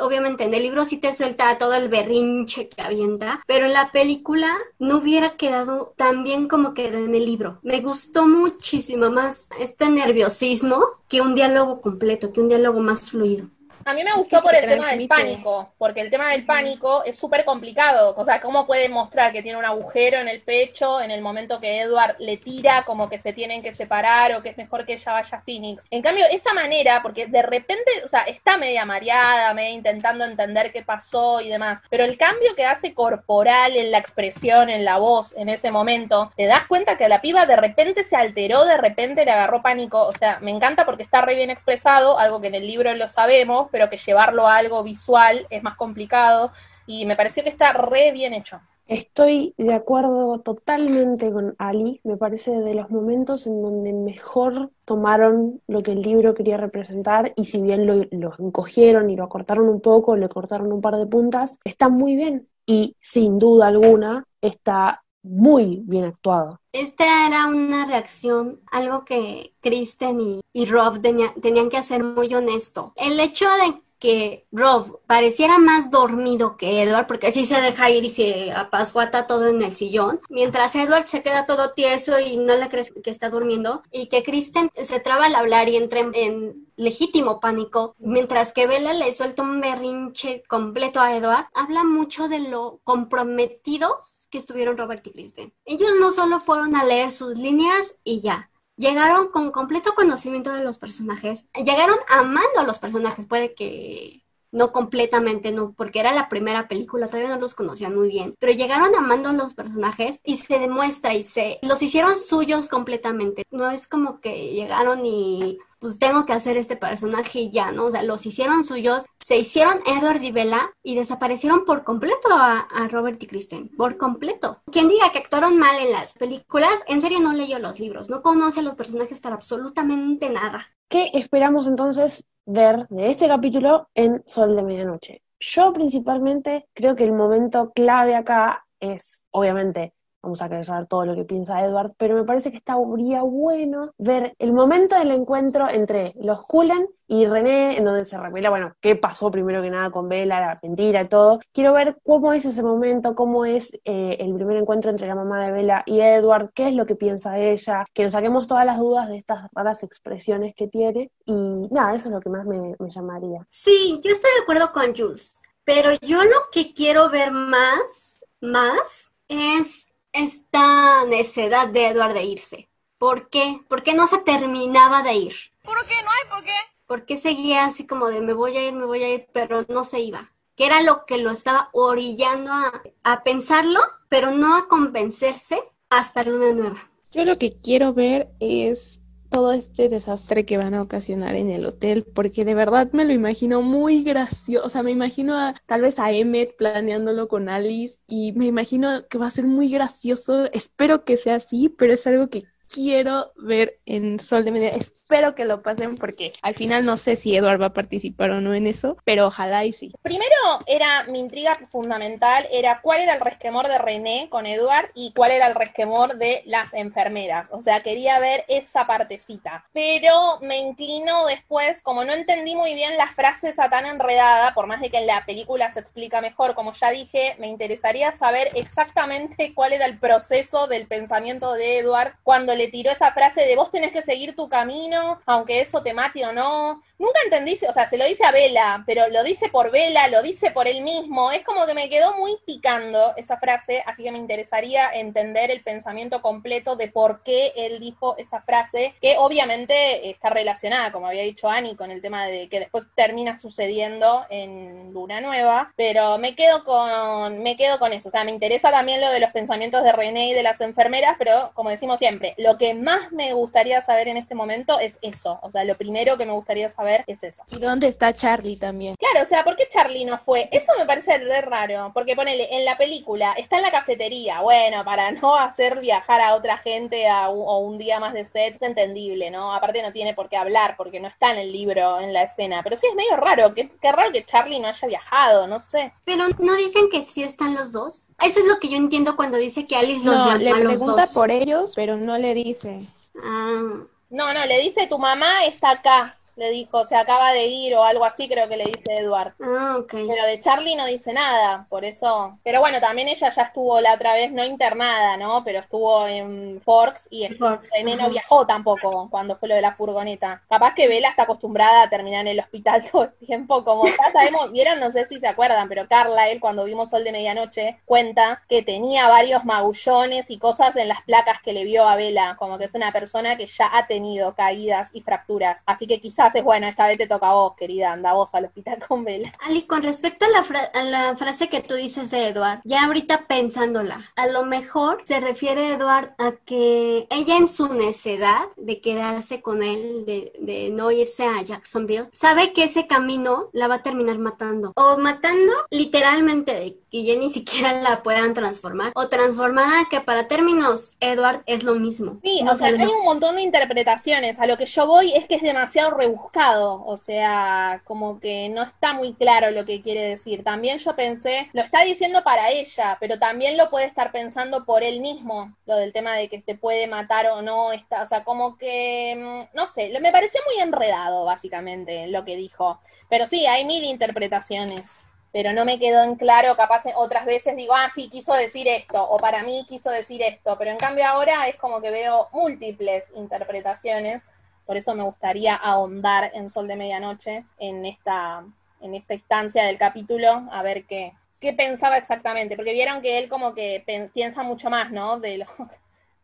obviamente en el libro sí te suelta todo el berrinche que avienta, pero en la película no hubiera quedado tan bien como quedó en el libro. Me gustó muchísimo más este nerviosismo que un diálogo completo, que un diálogo más fluido. A mí me gustó por el tema del pánico, porque el tema del pánico es súper complicado. O sea, ¿cómo puede mostrar que tiene un agujero en el pecho en el momento que Edward le tira como que se tienen que separar o que es mejor que ella vaya a Phoenix? En cambio, esa manera, porque de repente, o sea, está media mareada, media intentando entender qué pasó y demás, pero el cambio que hace corporal en la expresión, en la voz, en ese momento, te das cuenta que la piba de repente se alteró, de repente le agarró pánico. O sea, me encanta porque está re bien expresado, algo que en el libro lo sabemos, pero que llevarlo a algo visual es más complicado y me pareció que está re bien hecho. Estoy de acuerdo totalmente con Ali, me parece de los momentos en donde mejor tomaron lo que el libro quería representar y si bien lo, encogieron y lo acortaron un poco, le cortaron un par de puntas, está muy bien y sin duda alguna está muy bien actuado. Esta era una reacción, algo que Kristen y, Rob tenían que hacer muy honesto. El hecho de que Rob pareciera más dormido que Edward, porque así se deja ir y se apasuata todo en el sillón, mientras Edward se queda todo tieso y no le crees que está durmiendo, y que Kristen se traba al hablar y entra en, legítimo pánico, mientras que Bella le suelta un berrinche completo a Edward, habla mucho de lo comprometidos que estuvieron Robert y Kristen. Ellos no solo fueron a leer sus líneas y ya, llegaron con completo conocimiento de los personajes, llegaron amando a los personajes, puede que no completamente, no, porque era la primera película, todavía no los conocían muy bien, pero llegaron amando a los personajes y se demuestra y se los hicieron suyos completamente. No es como que llegaron y pues tengo que hacer este personaje y ya, ¿no? O sea, los hicieron suyos, se hicieron Edward y Bella y desaparecieron por completo a, Robert y Kristen, por completo. Quien diga que actuaron mal en las películas, en serio no leyó los libros, no conoce a los personajes para absolutamente nada. ¿Qué esperamos entonces ver de este capítulo en Sol de Medianoche? Yo principalmente creo que el momento clave acá es, obviamente, vamos a querer saber todo lo que piensa Edward, pero me parece que estaría bueno ver el momento del encuentro entre los Cullen y René, en donde se revela, bueno, qué pasó primero que nada con Bella, la mentira y todo. Quiero ver cómo es ese momento, cómo es eh, el primer encuentro entre la mamá de Bella y Edward, qué es lo que piensa ella, que nos saquemos todas las dudas de estas raras expresiones que tiene. Y nada, eso es lo que más me, me llamaría. Sí, yo estoy de acuerdo con Jules, pero yo lo que quiero ver más, más, es esta necedad de Edward de irse? ¿Por qué? ¿Por qué no se terminaba de ir? ¿Por qué? ¿No hay por qué? ¿Por qué seguía así como de me voy a ir, me voy a ir, pero no se iba? ¿Qué era lo que lo estaba orillando a, a pensarlo, pero no a convencerse hasta Luna Nueva? Yo lo que quiero ver es todo este desastre que van a ocasionar en el hotel, porque de verdad me lo imagino muy gracioso, o sea, me imagino a, tal vez a Emmet planeándolo con Alice y me imagino que va a ser muy gracioso, espero que sea así, pero es algo que quiero ver en Sol de Media. Espero que lo pasen porque al final no sé si Edward va a participar o no en eso, pero ojalá y sí. Primero era mi intriga fundamental, era cuál era el resquemor de René con Edward y cuál era el resquemor de las enfermeras. O sea, quería ver esa partecita. Pero me inclino después, como no entendí muy bien la frase esa tan enredada, por más de que en la película se explica mejor, como ya dije, me interesaría saber exactamente *laughs* cuál era el proceso del pensamiento de Edward cuando le tiró esa frase de vos tenés que seguir tu camino, aunque eso te mate o no. Nunca entendí, o sea, se lo dice a Vela, pero lo dice por Vela, lo dice por él mismo. Es como que me quedó muy picando esa frase, así que me interesaría entender el pensamiento completo de por qué él dijo esa frase, que obviamente está relacionada, como había dicho Ani, con el tema de que después termina sucediendo en Luna Nueva, pero me quedo con me quedo con eso, o sea, me interesa también lo de los pensamientos de René y de las enfermeras, pero como decimos siempre, lo que más me gustaría saber en este momento es eso, o sea, lo primero que me gustaría saber es eso. ¿Y dónde está Charlie también? Claro, o sea, ¿por qué Charlie no fue? Eso me parece re raro, porque ponele, en la película está en la cafetería, bueno, para *laughs* no hacer viajar a otra gente a, o un día más de set, es entendible, ¿no? Aparte no tiene por qué hablar, porque no está en el libro, en la escena, pero sí es medio raro, qué, qué raro que Charlie no haya viajado, no sé. Pero no dicen que sí están los dos. Eso es lo que yo entiendo cuando dice que Alice los No, llama le a los pregunta dos. por ellos, pero no le dice. Ah, No, no, le dice tu mamá está acá, le dijo, se acaba de ir o algo así, creo que le dice Edward. ah, ok. Pero de Charlie no dice nada, por eso. Pero bueno, también ella ya estuvo la otra vez, no internada, ¿no? Pero estuvo en Forks y René no viajó tampoco cuando fue lo de la furgoneta. Capaz que Bella está acostumbrada a terminar en el hospital *laughs* todo el tiempo, como ya sabemos, *laughs* vieron, no sé si se acuerdan, pero Carla, él cuando vimos Sol de Medianoche, cuenta que tenía varios magullones y cosas en las placas que le vio a Bella, como que es una persona que ya ha tenido caídas y fracturas. Así que quizás es bueno, esta vez te toca a vos, querida, anda vos al hospital con Bella. Ali, con respecto a la, frase que tú dices de Edward, ya ahorita pensándola, a lo mejor se refiere Edward a que ella en su necedad de quedarse con él, de, de no irse a Jacksonville, sabe que ese camino la va a terminar matando. O matando literalmente, que ya ni siquiera la puedan transformar. O transformada que para términos Edward es lo mismo. Sí, No o sea, hay un montón de interpretaciones. A lo que yo voy es que es demasiado rebuscado. O sea, como que no está muy claro lo que quiere decir. También yo pensé, lo está diciendo para ella, pero también lo puede estar pensando por él mismo. Lo del tema de que te puede matar o no. Está, o sea, como que, mm, no sé, me pareció muy enredado, básicamente, lo que dijo. Pero sí, hay mil interpretaciones pero no me quedó en claro, capaz otras veces digo, ah, sí, quiso decir esto, o para mí quiso decir esto, pero en cambio ahora es como que veo múltiples interpretaciones, por eso me gustaría ahondar en Sol de Medianoche, en esta, en esta instancia del capítulo, a ver qué, qué pensaba exactamente, porque vieron que él como que piensa mucho más, ¿no? De lo,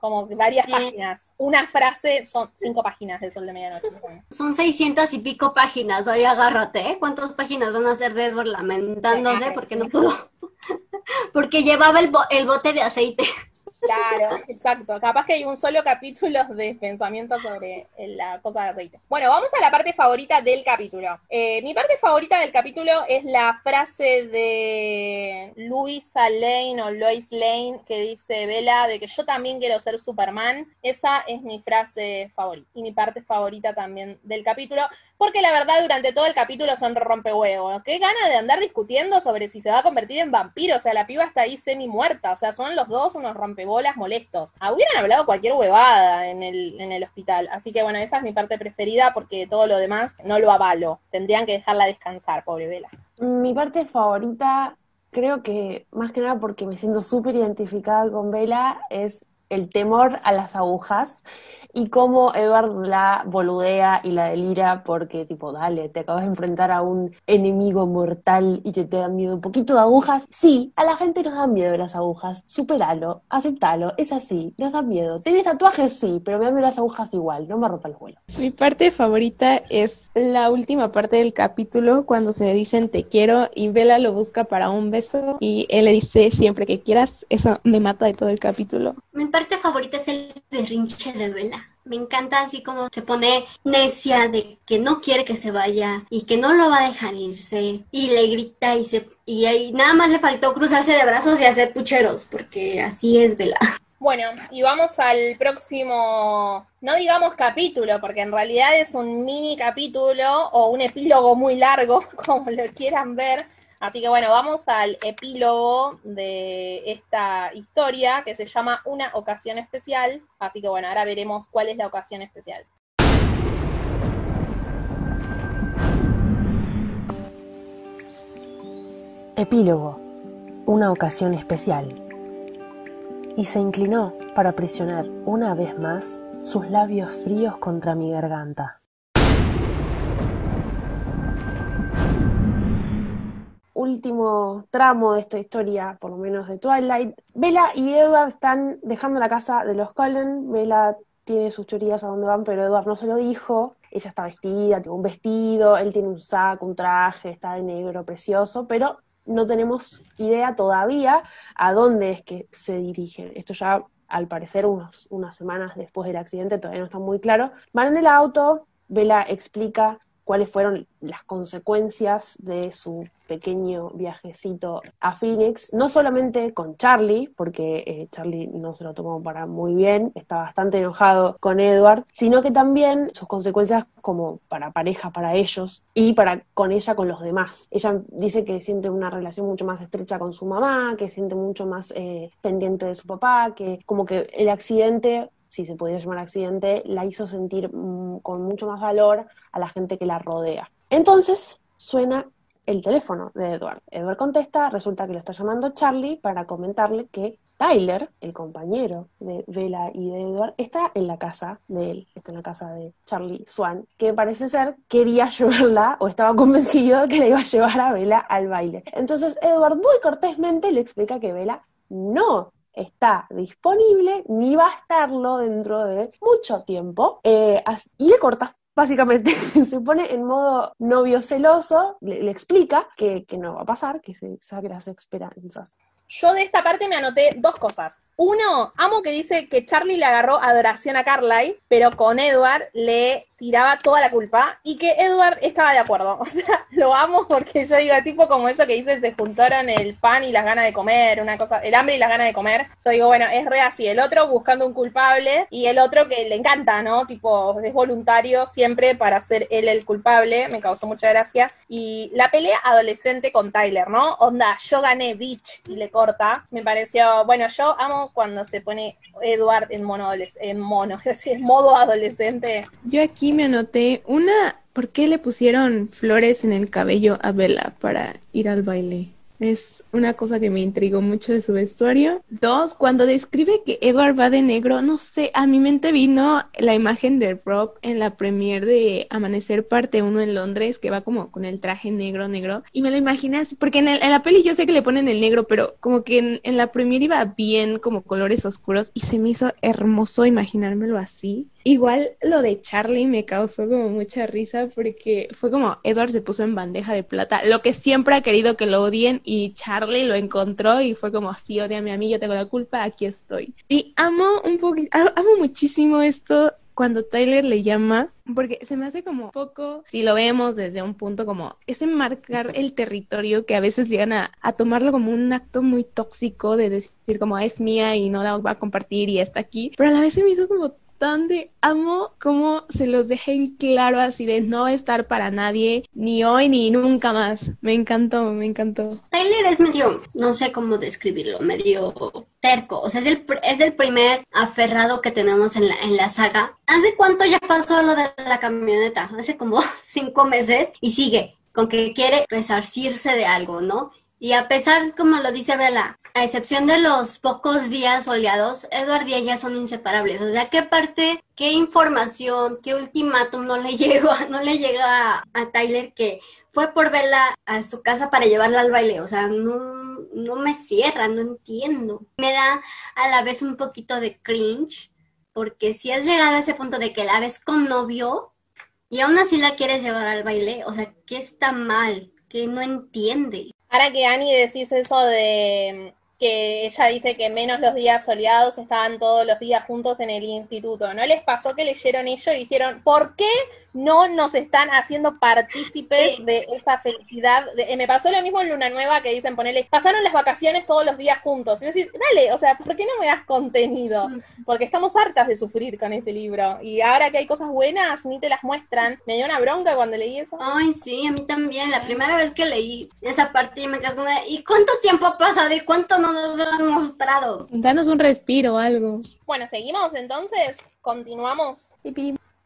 como varias Sí. páginas. Una frase son cinco páginas de Sol de Medianoche. Son 600 y pico páginas, oye, agárrate, ¿eh? ¿Cuántas páginas van a ser de Edward lamentándose Ay, porque no pudo? *laughs* porque llevaba el, bo- el bote de aceite. Claro, exacto. Capaz que hay un solo capítulo de pensamiento sobre la cosa de aceite. Bueno, vamos a la parte favorita del capítulo. Eh, mi parte favorita del capítulo es la frase de Louisa Lane o Lois Lane que dice Vela de que yo también quiero ser Superman. Esa es mi frase favorita y mi parte favorita también del capítulo. Porque la verdad, durante todo el capítulo son rompehuevos. Qué gana de andar discutiendo sobre si se va a convertir en vampiro. O sea, la piba está ahí semi muerta. O sea, son los dos unos rompebolas molestos. Ah, Hubieran hablado cualquier huevada en el, en el hospital. Así que bueno, esa es mi parte preferida porque todo lo demás no lo avalo. Tendrían que dejarla descansar, pobre Vela. Mi parte favorita, creo que más que nada porque me siento súper identificada con Bella, es el temor a las agujas y cómo Edward la boludea y la delira porque tipo, dale, te acabas de enfrentar a un enemigo mortal y te, te da miedo un poquito de agujas. Sí, a la gente nos dan miedo las agujas, superalo, aceptalo, es así, nos dan miedo. ¿Tenés tatuajes? Sí, pero me dan miedo las agujas igual, no me rompa el vuelo. Mi parte favorita es la última parte del capítulo cuando se dicen te quiero y Bella lo busca para un beso y él le dice siempre que quieras. Eso me mata de todo el capítulo. Mi parte favorita es el berrinche de Bella. Me encanta así como se pone necia de que no quiere que se vaya y que no lo va a dejar irse y le grita y se y ahí nada más le faltó cruzarse de brazos y hacer pucheros porque así es Bella. Bueno, y vamos al próximo, no digamos capítulo, porque en realidad es un mini capítulo o un epílogo muy largo, *laughs* como lo quieran ver. Así que bueno, vamos al epílogo de esta historia que se llama Una ocasión especial. Así que bueno, ahora veremos cuál es la ocasión especial. Epílogo. Una ocasión especial. Y se inclinó para aprisionar una vez más sus labios fríos contra mi garganta. Último tramo de esta historia, por lo menos de Twilight. Bella y Edward están dejando la casa de los Cullen. Bella tiene sus teorías a dónde van, pero Edward no se lo dijo. Ella está vestida, tiene un vestido, él tiene un saco, un traje, está de negro, precioso, pero no tenemos idea todavía a dónde es que se dirigen. Esto ya, al parecer, unos, unas semanas después del accidente, todavía no está muy claro. Van en el auto, Vela explica cuáles fueron las consecuencias de su pequeño viajecito a Phoenix, no solamente con Charlie, porque eh, Charlie no se lo tomó para muy bien, está bastante enojado con Edward, sino que también sus consecuencias como para pareja, para ellos y para con ella, con los demás. Ella dice que siente una relación mucho más estrecha con su mamá, que siente mucho más eh, pendiente de su papá, que como que el accidente si se podía llamar accidente, la hizo sentir mm, con mucho más valor a la gente que la rodea. Entonces suena el teléfono de Edward. Edward contesta, resulta que lo está llamando Charlie para comentarle que Tyler, el compañero de Vela y de Edward, está en la casa de él, está en la casa de Charlie Swan, que parece ser quería llevarla o estaba convencido que le iba a llevar a Vela al baile. Entonces Edward muy cortésmente le explica que Vela no está disponible ni va a estarlo dentro de mucho tiempo eh, y le corta básicamente *laughs* se pone en modo novio celoso, le, explica que, que, no va a pasar, que se saque las esperanzas. Yo de esta parte me anoté dos cosas. Uno, amo que dice que Charlie le agarró adoración a Carly, pero con Edward le tiraba toda la culpa y que Edward estaba de acuerdo. *laughs* O sea, lo amo porque yo digo, tipo como eso que dice, se juntaron el pan y las ganas de comer, una cosa, el hambre y las ganas de comer. Yo digo, bueno, es re así. El otro buscando un culpable y el otro que le encanta, ¿no? Tipo, es voluntario siempre para ser él el culpable. Me causó mucha gracia. Y la pelea adolescente con Tyler, ¿no? Onda, yo gané, bitch, y le corta. Me pareció, bueno, yo amo cuando se pone Edward en mono, en mono, *laughs* en modo adolescente. Yo aquí me anoté una, ¿por qué le pusieron flores en el cabello a Bella para ir al baile? Es una cosa que me intrigó mucho de su vestuario. Dos, cuando describe que Edward va de negro, no sé, a mi mente vino la imagen de Rob en la premiere de Amanecer parte 1 en Londres, que va como con el traje negro, negro. Y me lo imaginé así, porque en, la peli yo sé que le ponen el negro, pero como que en, en la premiere iba bien como colores oscuros y se me hizo hermoso imaginármelo así. Igual lo de Charlie me causó como mucha risa porque fue como Edward se puso en bandeja de plata, lo que siempre ha querido que lo odien y Charlie lo encontró y fue como, sí, odiame a mí, yo tengo la culpa, aquí estoy. Y amo un poquito, amo muchísimo esto cuando Tyler le llama, porque se me hace como poco, si lo vemos desde un punto como ese marcar el territorio que a veces llegan a, a, tomarlo como un acto muy tóxico de decir como es mía y no la va a compartir y está aquí, pero a la vez se me hizo como de amo cómo se los dejé en claro así de no estar para nadie, ni hoy ni nunca más. Me encantó, me encantó. Tyler es medio, no sé cómo describirlo, medio terco. O sea, es el, es el primer aferrado que tenemos en la, en la saga. ¿Hace cuánto ya pasó lo de la camioneta? Hace como *laughs* cinco meses y sigue con que quiere resarcirse de algo, ¿no? Y a pesar, como lo dice Bella, a excepción de los pocos días soleados, Edward y ella son inseparables. O sea, ¿qué parte, qué información, qué ultimátum no le *laughs* llegó, no le llega a, Tyler que fue por verla a su casa para llevarla al baile? O sea, no, no me cierra, no entiendo. Me da a la vez un poquito de cringe, porque si has llegado a ese punto de que la ves con novio y aún así la quieres llevar al baile, o sea, ¿qué está mal? Que no entiende. Ahora que Annie decís eso de que ella dice que menos los días soleados estaban todos los días juntos en el instituto. ¿No les pasó que leyeron ello y dijeron, ¿por qué no nos están haciendo partícipes de esa felicidad. De- eh, me pasó lo mismo en Luna Nueva que dicen, ponele, pasaron las vacaciones todos los días juntos. Y vos decís, dale, o sea, ¿por qué no me das contenido? Porque estamos hartas de sufrir con este libro. Y ahora que hay cosas buenas, ni te las muestran. Me dio una bronca cuando leí eso. Ay, sí, a mí también. La primera vez que leí esa parte me quedé ¿y cuánto tiempo ha pasado? ¿Y cuánto no nos han mostrado? Danos un respiro o algo. Bueno, seguimos entonces, continuamos.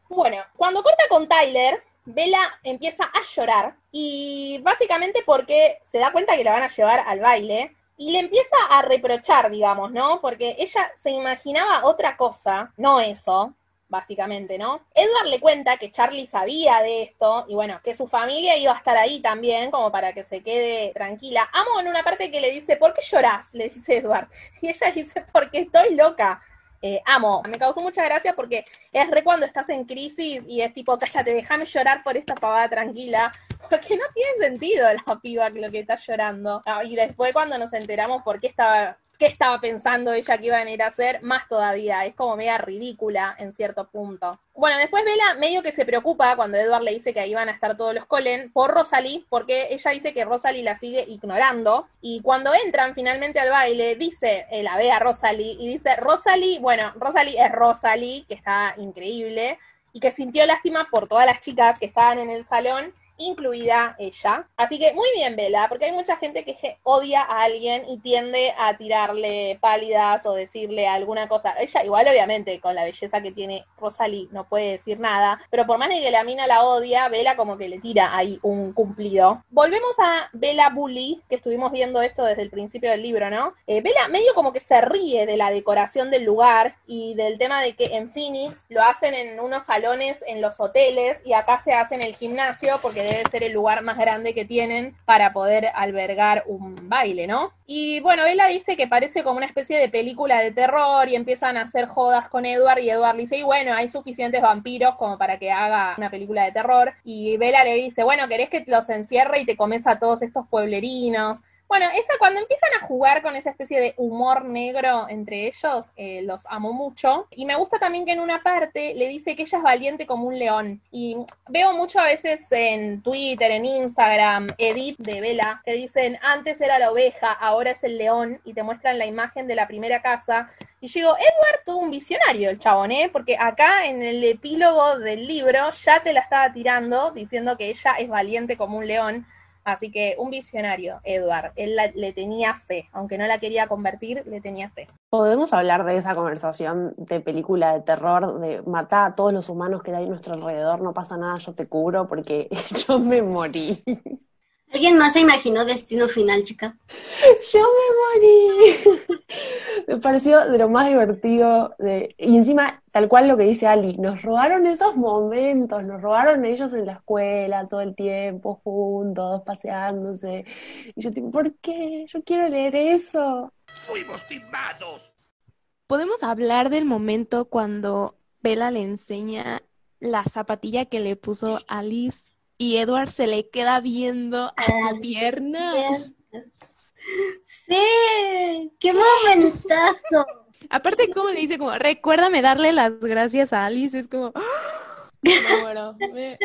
Bueno, cuando corta con Tyler, Bella empieza a llorar y básicamente porque se da cuenta que la van a llevar al baile y le empieza a reprochar, digamos, ¿no? Porque ella se imaginaba otra cosa, no eso, básicamente, ¿no? Edward le cuenta que Charlie sabía de esto y bueno, que su familia iba a estar ahí también como para que se quede tranquila. Amo en una parte que le dice, ¿por qué llorás? Le dice Edward. *laughs* Y ella dice, porque estoy loca. Eh, amo, me causó mucha gracia porque es re cuando estás en crisis y es tipo, cállate, déjame llorar por esta pavada tranquila, porque no tiene sentido la piba lo que está llorando. Ah, y después cuando nos enteramos por qué estaba, qué estaba pensando ella que iban a ir a hacer, más todavía, es como media ridícula en cierto punto. Bueno, después Vela medio que se preocupa cuando Edward le dice que ahí van a estar todos los Colen por Rosalie, porque ella dice que Rosalie la sigue ignorando. Y cuando entran finalmente al baile, dice, eh, la ve a Rosalie y dice, Rosalie, bueno, Rosalie es Rosalie, que está increíble, y que sintió lástima por todas las chicas que estaban en el salón incluida ella. Así que muy bien, Vela, porque hay mucha gente que odia a alguien y tiende a tirarle pálidas o decirle alguna cosa. Ella, igual, obviamente, con la belleza que tiene Rosalie, no puede decir nada, pero por más de que la mina la odia, Vela como que le tira ahí un cumplido. Volvemos a Vela Bully, que estuvimos viendo esto desde el principio del libro, ¿no? Eh, Vela medio como que se ríe de la decoración del lugar y del tema de que en Phoenix lo hacen en unos salones en los hoteles y acá se hace en el gimnasio porque debe ser el lugar más grande que tienen para poder albergar un baile, ¿no? Y bueno, Bella dice que parece como una especie de película de terror y empiezan a hacer jodas con Edward y Edward le dice, y bueno, hay suficientes vampiros como para que haga una película de terror. Y Bella le dice, bueno, ¿querés que los encierre y te comes a todos estos pueblerinos? Bueno, esa cuando empiezan a jugar con esa especie de humor negro entre ellos, eh, los amo mucho. Y me gusta también que en una parte le dice que ella es valiente como un león. Y veo mucho a veces en Twitter, en Instagram, edit de Vela, que dicen antes era la oveja, ahora es el león, y te muestran la imagen de la primera casa. Y yo digo, Edward tuvo un visionario el chabón, ¿eh? Porque acá en el epílogo del libro ya te la estaba tirando diciendo que ella es valiente como un león. Así que un visionario, Edward. Él la- le tenía fe, aunque no la quería convertir, le tenía fe. Podemos hablar de esa conversación de película de terror, de matar a todos los humanos que hay a nuestro alrededor, no pasa nada, yo te cubro, porque *laughs* yo me morí. ¿Alguien más se imaginó Destino Final, chica? Yo me morí. Me pareció de lo más divertido. De... Y encima, tal cual lo que dice Ali, nos robaron esos momentos, nos robaron ellos en la escuela todo el tiempo, juntos, paseándose. Y yo, tipo, ¿por qué? Yo quiero leer eso. Fuimos timados. Podemos hablar del momento cuando Bella le enseña la zapatilla que le puso Alice y Edward se le queda viendo a su pierna. Sí, qué momentazo. Aparte, como le dice, como, recuérdame darle las gracias a Alice, es como, me muero, me-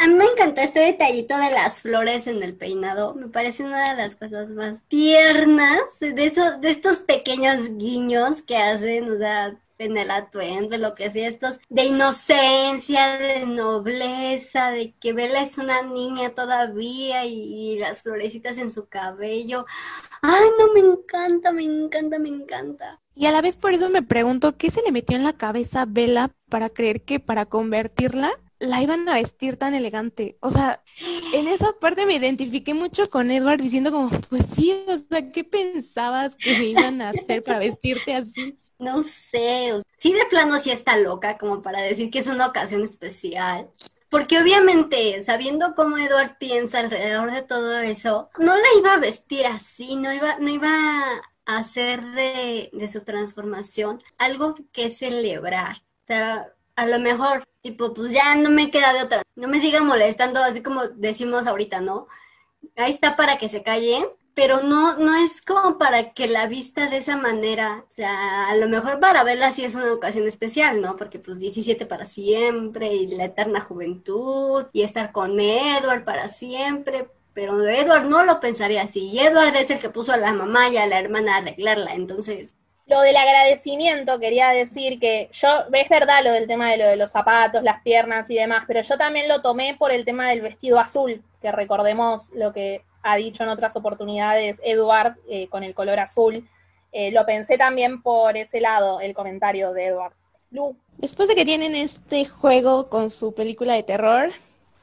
A mí me encantó este detallito de las flores en el peinado. Me parece una de las cosas más tiernas de esos, de estos pequeños guiños que hacen, o sea, en el atuendo, lo que sea, estos de inocencia, de nobleza, de que Bella es una niña todavía y, las florecitas en su cabello. Ay, no, me encanta, me encanta, me encanta. Y a la vez por eso me pregunto, ¿qué se le metió en la cabeza a Bella para creer que para convertirla la iban a vestir tan elegante? O sea, en esa parte me identifiqué mucho con Edward diciendo como, pues sí, o sea, ¿qué pensabas que me iban a hacer para vestirte así? No sé, sí de plano sí está loca como para decir que es una ocasión especial. Porque obviamente, sabiendo cómo Edward piensa alrededor de todo eso, no la iba a vestir así, no iba, no iba a hacer de, de su transformación algo que celebrar. O sea, a lo mejor, tipo, pues ya no me queda de otra. No me sigan molestando, así como decimos ahorita, ¿no? Ahí está para que se callen. Pero no, no es como para que la vista de esa manera, o sea, a lo mejor para verla sí es una ocasión especial, ¿no? Porque pues 17 para siempre y la eterna juventud y estar con Edward para siempre, pero Edward no lo pensaría así, y Edward es el que puso a la mamá y a la hermana a arreglarla, entonces lo del agradecimiento, quería decir que yo, es verdad lo del tema de lo de los zapatos, las piernas y demás, pero yo también lo tomé por el tema del vestido azul, que recordemos lo que ha dicho en otras oportunidades Edward eh, con el color azul. Eh, lo pensé también por ese lado, el comentario de Edward. Lu. Después de que tienen este juego con su película de terror,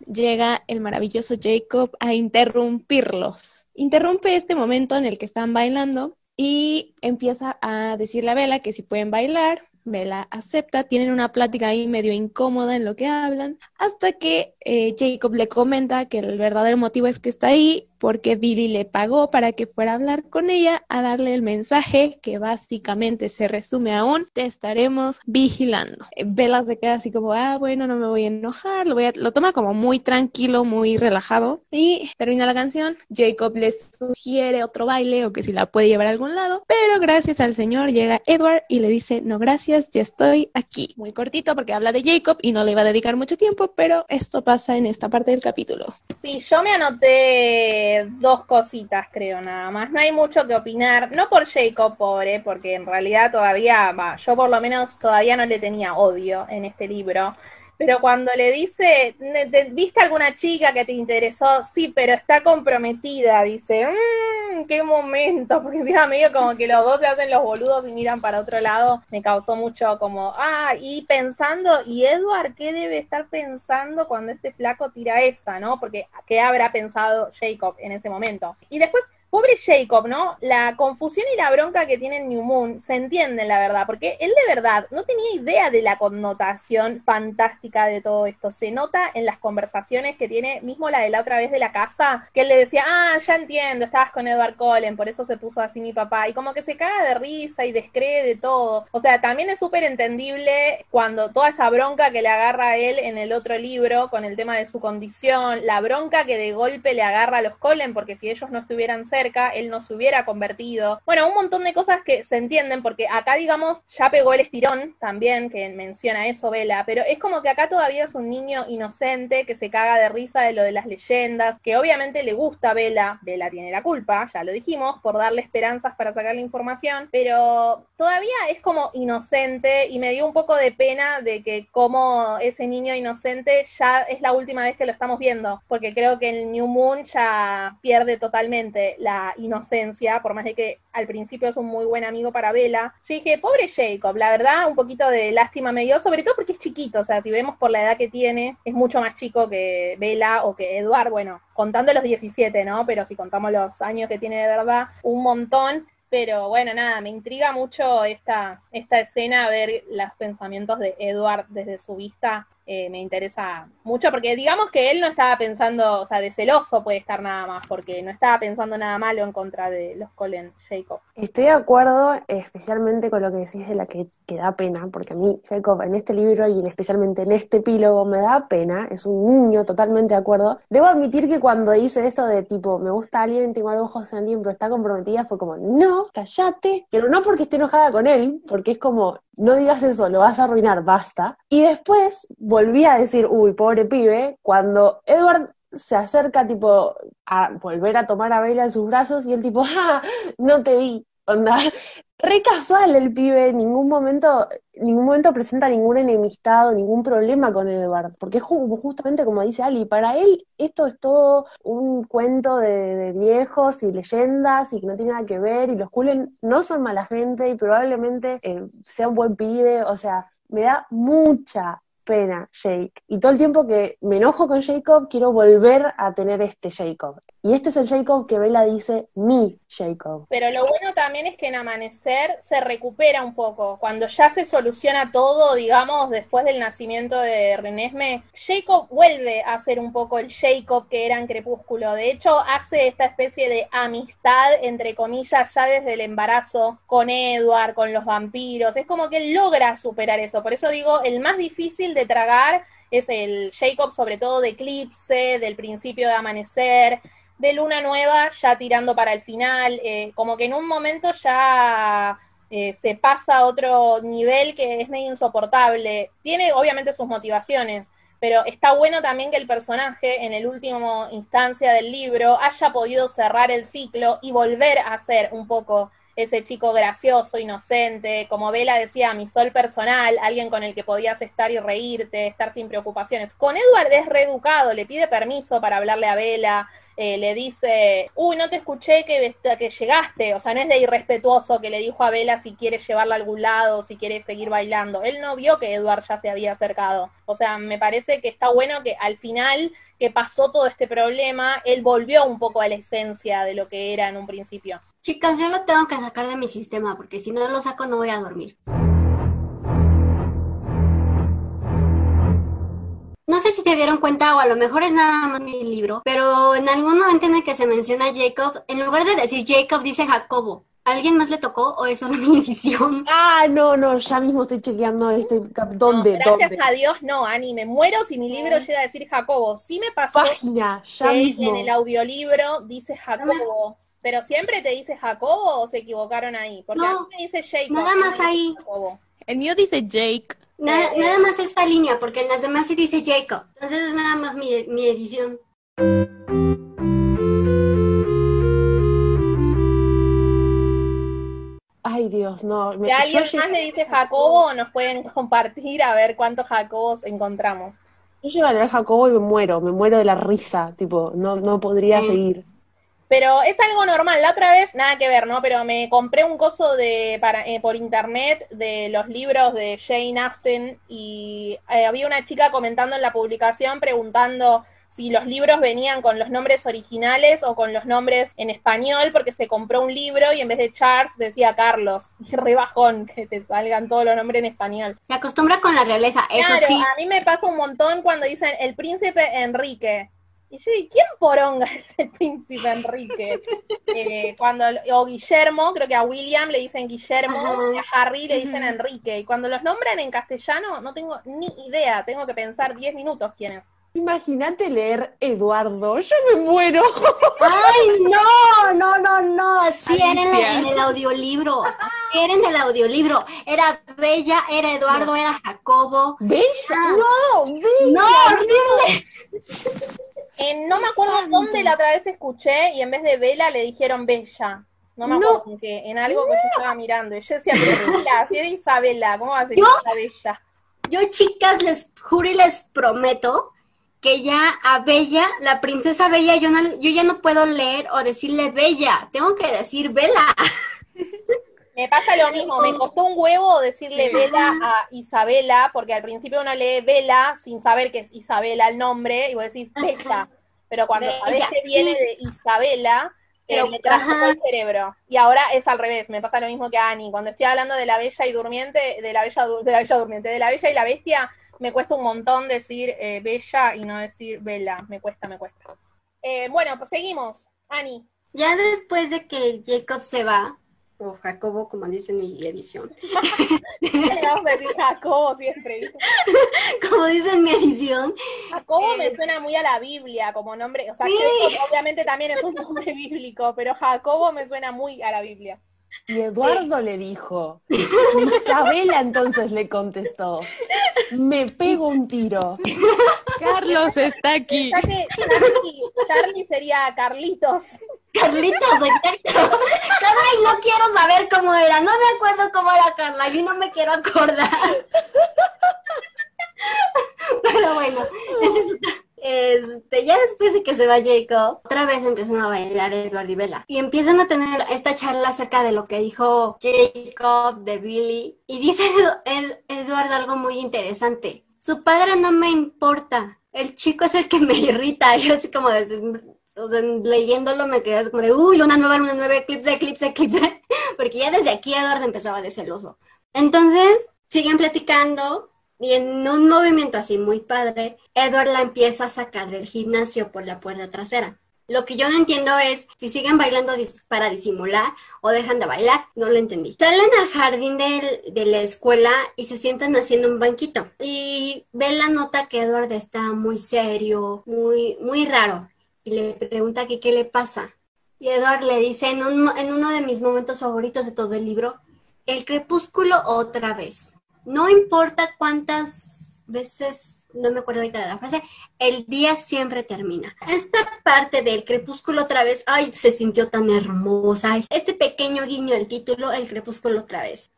llega el maravilloso Jacob a interrumpirlos. Interrumpe este momento en el que están bailando y empieza a decirle a Bella que si pueden bailar, Bella acepta, tienen una plática ahí medio incómoda en lo que hablan, hasta que eh, Jacob le comenta que el verdadero motivo es que está ahí porque Billy le pagó para que fuera a hablar con ella, a darle el mensaje que básicamente se resume a un te estaremos vigilando. Bella se queda así como, ah, bueno, no me voy a enojar, lo, voy a... lo toma como muy tranquilo, muy relajado y termina la canción. Jacob le sugiere otro baile o que si la puede llevar a algún lado, pero gracias al señor llega Edward y le dice, no, gracias, ya estoy aquí. Muy cortito porque habla de Jacob y no le iba a dedicar mucho tiempo, pero esto pasa en esta parte del capítulo. Sí, yo me anoté dos cositas, creo, nada más. No hay mucho que opinar. No por Jacob, pobre, porque en realidad todavía, va, yo por lo menos todavía no le tenía odio en este libro. Pero cuando le dice, ¿viste alguna chica que te interesó? Sí, pero está comprometida. Dice, mmm, qué momento. *laughs* Porque encima medio como que los dos se hacen los boludos y miran para otro lado. Me causó mucho como, ah, y pensando, ¿y Edward qué debe estar pensando cuando este flaco tira esa, no? Porque, ¿qué habrá pensado Jacob en ese momento? Y después Pobre Jacob, ¿no? La confusión y la bronca que tiene New Moon se entienden, la verdad, porque él de verdad no tenía idea de la connotación fantástica de todo esto. Se nota en las conversaciones que tiene, mismo la de la otra vez de la casa, que él le decía, ah, ya entiendo, estabas con Edward Cullen, por eso se puso así mi papá, y como que se caga de risa y descree de todo. O sea, también es súper entendible cuando toda esa bronca que le agarra a él en el otro libro con el tema de su condición, la bronca que de golpe le agarra a los Cullen, porque si ellos no estuvieran cerca, él no se hubiera convertido. Bueno, un montón de cosas que se entienden porque acá, digamos, ya pegó el estirón también, que menciona eso Vela, pero es como que acá todavía es un niño inocente que se caga de risa de lo de las leyendas, que obviamente le gusta a Vela, Vela tiene la culpa, ya lo dijimos, por darle esperanzas para sacar la información, pero todavía es como inocente y me dio un poco de pena de que como ese niño inocente ya es la última vez que lo estamos viendo, porque creo que el New Moon ya pierde totalmente la inocencia, por más de que al principio es un muy buen amigo para Vela. Yo dije, pobre Jacob, la verdad, un poquito de lástima me dio, sobre todo porque es chiquito, o sea, si vemos por la edad que tiene, es mucho más chico que Vela o que Eduard, bueno, contando los 17, ¿no? Pero si contamos los años que tiene de verdad, un montón. Pero bueno, nada, me intriga mucho esta, esta escena, ver los pensamientos de Edward desde su vista eh, me interesa mucho, porque digamos que él no estaba pensando, o sea, de celoso puede estar nada más, porque no estaba pensando nada malo en contra de los Colin Jacob. Estoy de acuerdo, especialmente con lo que decís de la que, que, da pena, porque a mí Jacob en este libro y especialmente en este epílogo me da pena, es un niño totalmente de acuerdo. Debo admitir que cuando dice esto de tipo, me gusta alguien, tengo algo ojos en alguien, pero está comprometida, fue como, no, callate, pero no porque esté enojada con él, porque es como, no digas eso, lo vas a arruinar, basta. Y después volví a decir, uy, pobre pibe, cuando Edward se acerca tipo a volver a tomar a Bella en sus brazos y el tipo, ¡ah! No te vi. Onda, re casual el pibe, en ningún momento, ningún momento presenta ningún enemistad o ningún problema con Edward, porque es justamente como dice Ali, para él esto es todo un cuento de, viejos y leyendas y que no tiene nada que ver, y los Cullen no son mala gente y probablemente eh, sea un buen pibe, o sea, me da mucha pena Jake. Y todo el tiempo que me enojo con Jacob, quiero volver a tener este Jacob. Y este es el Jacob que Bella dice, mi Jacob. Pero lo bueno también es que en Amanecer se recupera un poco. Cuando ya se soluciona todo, digamos, después del nacimiento de Renesme, Jacob vuelve a ser un poco el Jacob que era en Crepúsculo. De hecho, hace esta especie de amistad, entre comillas, ya desde el embarazo con Edward, con los vampiros. Es como que él logra superar eso. Por eso digo, el más difícil de tragar es el Jacob, sobre todo de Eclipse, del principio de Amanecer de luna nueva ya tirando para el final, eh, como que en un momento ya eh, se pasa a otro nivel que es medio insoportable. Tiene obviamente sus motivaciones, pero está bueno también que el personaje en el último instancia del libro haya podido cerrar el ciclo y volver a ser un poco ese chico gracioso, inocente, como Vela decía, mi sol personal, alguien con el que podías estar y reírte, estar sin preocupaciones. Con Edward es reeducado, le pide permiso para hablarle a Vela, eh, le dice, uy, no te escuché que, que llegaste, o sea, no es de irrespetuoso que le dijo a Vela si quiere llevarla a algún lado, si quiere seguir bailando. Él no vio que Edward ya se había acercado. O sea, me parece que está bueno que al final que pasó todo este problema, él volvió un poco a la esencia de lo que era en un principio. Chicas, yo lo tengo que sacar de mi sistema porque si no lo saco no voy a dormir. No sé si te dieron cuenta o a lo mejor es nada más mi libro, pero en algún momento en el que se menciona Jacob, en lugar de decir Jacob dice Jacobo. ¿Alguien más le tocó o es solo *laughs* mi edición? Ah, no, no, ya mismo estoy chequeando este ¿Dónde? gracias ¿Dónde? a Dios, no, Ani, me muero si mi libro llega a decir Jacobo. Sí me pasó Página, ya que mismo. en el audiolibro dice Jacobo. Pero siempre te dice Jacobo o se equivocaron ahí. Porque a mí No, me dice Jacob. nada no más ahí. Jacobo. El mío dice Jake. Nada, Eh, nada más esta línea, porque en las demás sí dice Jacob. Entonces es nada más mi, mi edición. Ay, Dios, no. me- Si alguien yo, más le dice Jacobo, nos pueden compartir a ver cuántos Jacobos encontramos. yo llego a leer Jacobo y me muero, me muero de la risa, tipo, no, no podría Sí. seguir. Pero es algo normal. La otra vez, nada que ver, ¿no? Pero me compré un coso de para, eh, por internet de los libros de Jane Austen y eh, había una chica comentando en la publicación preguntando si los libros venían con los nombres originales o con los nombres en español, porque se compró un libro y en vez de Charles decía Carlos. *laughs* Y re bajón que te salgan todos los nombres en español. Se acostumbra con la realeza, eso Claro, sí. a mí me pasa un montón cuando dicen el príncipe Enrique. Y yo, ¿y quién poronga es el príncipe Enrique? Eh, cuando, o Guillermo, creo que a William le dicen Guillermo, Ajá. y a Harry le dicen Enrique. Y cuando los nombran en castellano, no tengo ni idea, tengo que pensar 10 minutos quién es. Imagínate leer Eduardo, yo me muero. ¡Ay, no! No, no, no. Así era en, el audiolibro. Así Era en el audiolibro. Era Bella, era Eduardo, era Jacobo. Bella, Ah. no, Bella. ¡No, horrible! En- no me acuerdo dónde la otra vez escuché y en vez de Vela le dijeron Bella. No me No. acuerdo en qué, en algo que yo estaba mirando. Y yo decía, pero *laughs* Bella, si era Isabela, ¿cómo va a ser ¿Yo? Bella? Yo, chicas, les juro y les prometo que ya a Bella, la princesa Bella, yo, no, yo ya no puedo leer o decirle Bella. Tengo que decir Bella. *laughs* Me pasa lo mismo, me costó un huevo decirle Vela a Isabela, porque al principio uno lee Vela sin saber que es Isabela el nombre, y vos decís Bella. Pero cuando Bella, sabés que viene de Isabela, eh, Pero, me ajá. el cerebro. Y ahora es al revés, me pasa lo mismo que a Ani. Cuando estoy hablando de la Bella y Durmiente, de la Bella, de la Bella Durmiente, de la Bella y la Bestia, me cuesta un montón decir eh, Bella y no decir Vela. Me cuesta, me cuesta. Eh, bueno, pues seguimos. Ani. Ya después de que Jacob se va, o Jacobo, como dice mi edición, Le *laughs* vamos a decir Jacobo siempre. *laughs* como dice mi edición, Jacobo Eh, me suena muy a la Biblia como nombre, o sea, Sí. Jacob obviamente también es un nombre bíblico, pero Jacobo me suena muy a la Biblia. Y Eduardo le dijo. Isabela entonces le contestó. Me pego un tiro. Carlos está aquí. Charlie, Charlie sería Carlitos. Carlitos, exacto. Carla, y no quiero saber cómo era. No me acuerdo cómo era Carla. Yo no me quiero acordar. Pero bueno, este, ya después de que se va Jacob, otra vez empiezan a bailar Edward y Bella. Y empiezan a tener esta charla acerca de lo que dijo Jacob, de Billy. Y dice el, algo muy interesante. Su padre no me importa. El chico es el que me irrita. *laughs* Yo así como de, o leyéndolo me quedé como de, uy, una nueva, una nueva, eclipse, eclipse, eclipse. *laughs* Porque ya desde aquí Edward empezaba de celoso. Entonces, siguen platicando y en un movimiento así muy padre, Edward la empieza a sacar del gimnasio por la puerta trasera. Lo que yo no entiendo es si siguen bailando para disimular o dejan de bailar. No lo entendí. Salen al jardín del- de la escuela y se sientan haciendo un banquito. Y Bella nota que Edward está muy serio, muy, muy raro. Y le pregunta que qué le pasa. Y Edward le dice en, en uno de mis momentos favoritos de todo el libro, el crepúsculo otra vez. No importa cuántas veces no me acuerdo ahorita de la frase, el día siempre termina. Esta parte del crepúsculo otra vez, ay, se sintió tan hermosa. Este pequeño guiño del título, el crepúsculo otra vez.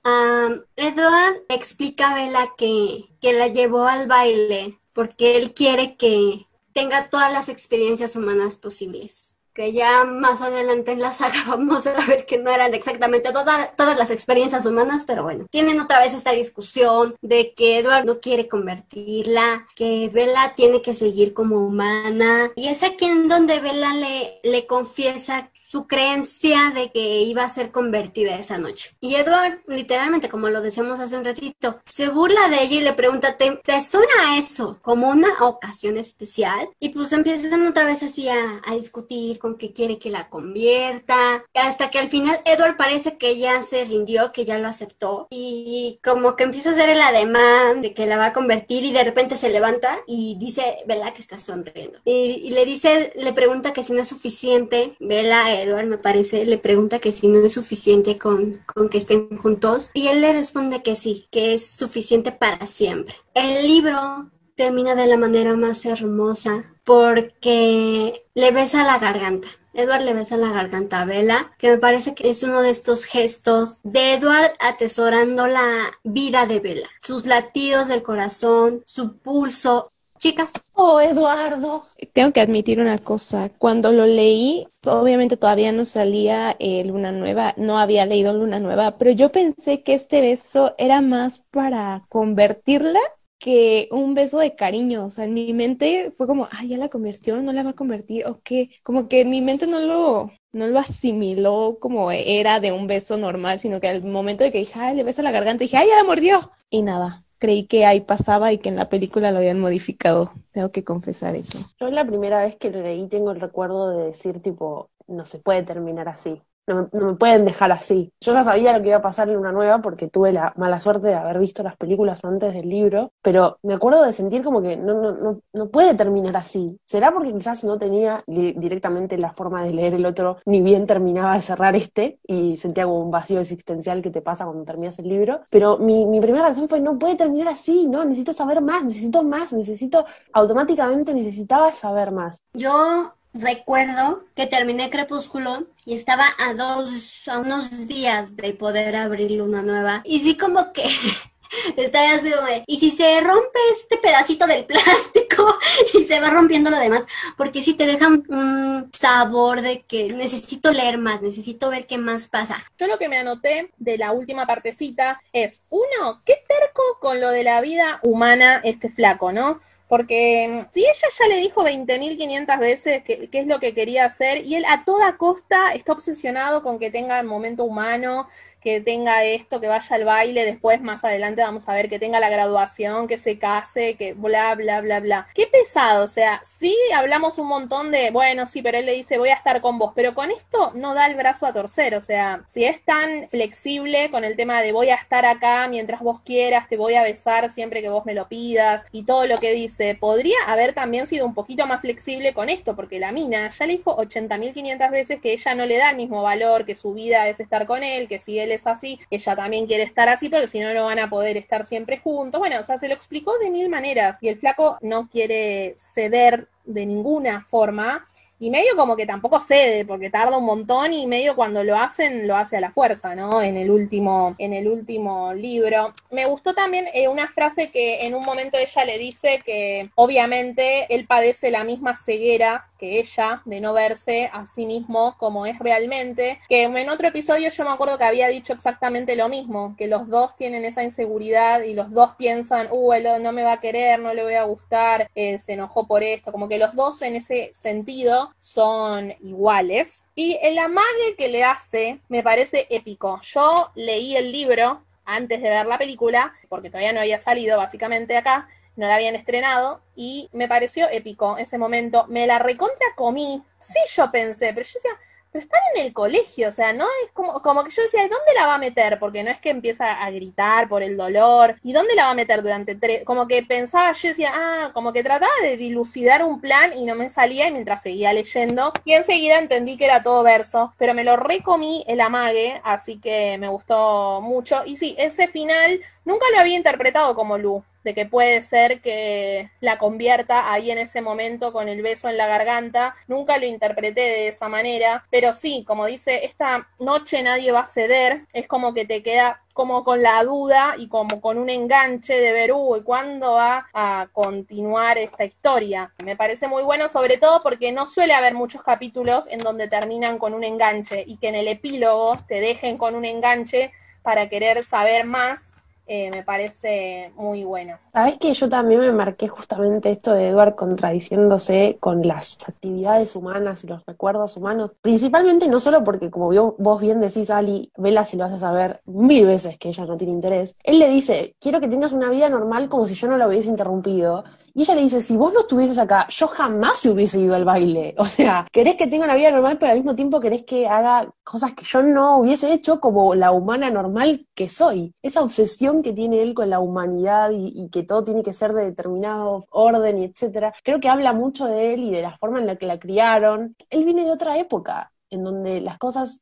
Edward explica a Bella que, que la llevó al baile porque él quiere que tenga todas las experiencias humanas posibles que ya más adelante en la *laughs* saga vamos a ver que no eran exactamente todas las experiencias humanas, pero bueno, tienen otra vez esta discusión de que Edward no quiere convertirla, que Bella tiene que seguir como humana, y es aquí en donde Bella le, le confiesa su creencia de que iba a ser convertida esa noche. Y Edward, literalmente, como lo decíamos hace un ratito, se burla de ella y le pregunta, ¿te, te suena eso como una ocasión especial? Y pues empiezan otra vez así a, a discutir con que quiere que la convierta, hasta que al final Edward parece que ya se rindió, que ya lo aceptó y como que empieza a hacer el ademán de que la va a convertir y de repente se levanta y dice, Vela que está sonriendo. Y, le dice, le pregunta que si no es suficiente, Vela, Edward me parece, le pregunta que si no es suficiente con, con que estén juntos y él le responde que sí, que es suficiente para siempre. El libro termina de la manera más hermosa porque le besa la garganta. Edward le besa la garganta a Bella, que me parece que es uno de estos gestos de Edward atesorando la vida de Bella, sus latidos del corazón, su pulso. Chicas. Oh, Eduardo. Tengo que admitir una cosa. Cuando lo leí, obviamente todavía no salía eh, Luna Nueva, no había leído Luna Nueva, pero yo pensé que este beso era más para convertirla que un beso de cariño, o sea, en mi mente fue como, ah, ya la convirtió, no la va a convertir, o qué, como que mi mente no lo, no lo asimiló como era de un beso normal, sino que al momento de que dije, ay, le besa la garganta, dije, ay, ya la mordió, y nada, creí que ahí pasaba y que en la película lo habían modificado, tengo que confesar eso. Yo la primera vez que lo leí tengo el recuerdo de decir, tipo, no se puede terminar así no me, pueden dejar así. Yo ya sabía lo que iba a pasar en una nueva porque tuve la mala suerte de haber visto las películas antes del libro, pero me acuerdo de sentir como que no, no, no, no puede terminar así. ¿Será porque quizás no tenía directamente la forma de leer el otro, ni bien terminaba de cerrar este y sentía como un vacío existencial que te pasa cuando terminas el libro? Pero mi, mi primera reacción fue, no puede terminar así, ¿no? Necesito saber más, necesito más, necesito, automáticamente necesitaba saber más. Yo recuerdo que terminé Crepúsculo y estaba a dos, a unos días de poder abrir una nueva. Y sí como que *laughs* estaba así y si se rompe este pedacito del plástico *laughs* y se va rompiendo lo demás, porque si te dejan un sabor de que necesito leer más, necesito ver qué más pasa. Yo lo que me anoté de la última partecita es, uno, qué terco con lo de la vida humana este flaco, ¿no? Porque mm, si ella ya le dijo 20.500 veces qué es lo que quería hacer y él a toda costa está obsesionado con que tenga el momento humano, que tenga esto, que vaya al baile, después más adelante vamos a ver que tenga la graduación, que se case, que bla, bla, bla, bla. Qué pesado, o sea, sí hablamos un montón de, bueno, sí, pero él le dice voy a estar con vos, pero con esto no da el brazo a torcer, o sea, si es tan flexible con el tema de voy a estar acá mientras vos quieras, te voy a besar siempre que vos me lo pidas y todo lo que dice, podría haber también sido un poquito más flexible con esto, porque la mina ya le dijo 80.500 veces que ella no le da el mismo valor, que su vida es estar con él, que si es así, ella también quiere estar así, porque si no, no van a poder estar siempre juntos. Bueno, o sea, se lo explicó de mil maneras y el flaco no quiere ceder de ninguna forma y medio como que tampoco cede porque tarda un montón y medio cuando lo hacen lo hace a la fuerza, ¿no? En el último en el último libro. Me gustó también eh, una frase que en un momento ella le dice que obviamente él padece la misma ceguera que ella de no verse a sí mismo como es realmente, que en otro episodio yo me acuerdo que había dicho exactamente lo mismo, que los dos tienen esa inseguridad y los dos piensan, uh, no me va a querer, no le voy a gustar, eh, se enojó por esto, como que los dos en ese sentido son iguales. Y el amague que le hace me parece épico. Yo leí el libro antes de ver la película, porque todavía no había salido básicamente acá, no la habían estrenado, y me pareció épico ese momento. Me la recontra comí. Sí, yo pensé, pero yo decía, pero están en el colegio, o sea, no es como, como que yo decía, ¿dónde la va a meter? Porque no es que empieza a gritar por el dolor, ¿y dónde la va a meter durante tres? Como que pensaba, yo decía, ah, como que trataba de dilucidar un plan y no me salía y mientras seguía leyendo, y enseguida entendí que era todo verso, pero me lo recomí el amague, así que me gustó mucho, y sí, ese final nunca lo había interpretado como Lu, de que puede ser que la convierta ahí en ese momento con el beso en la garganta. Nunca lo interpreté de esa manera, pero sí, como dice, esta noche nadie va a ceder, es como que te queda como con la duda y como con un enganche de ver, uy, ¿cuándo va a continuar esta historia? Me parece muy bueno, sobre todo porque no suele haber muchos capítulos en donde terminan con un enganche y que en el epílogo te dejen con un enganche para querer saber más eh, me parece muy bueno. Sabes que yo también me marqué justamente esto de Edward contradiciéndose con las actividades humanas y los recuerdos humanos, principalmente no solo porque, como vos bien decís, Ali, Vela, si lo a saber mil veces que ella no tiene interés, él le dice, quiero que tengas una vida normal como si yo no la hubiese interrumpido, y ella le dice, si vos no estuvieses acá, yo jamás se hubiese ido al baile. *laughs* O sea, querés que tenga una vida normal, pero al mismo tiempo querés que haga cosas que yo no hubiese hecho como la humana normal que soy. Esa obsesión que tiene él con la humanidad y, que todo tiene que ser de determinado orden y etcétera, creo que habla mucho de él y de la forma en la que la criaron. Él viene de otra época, en donde las cosas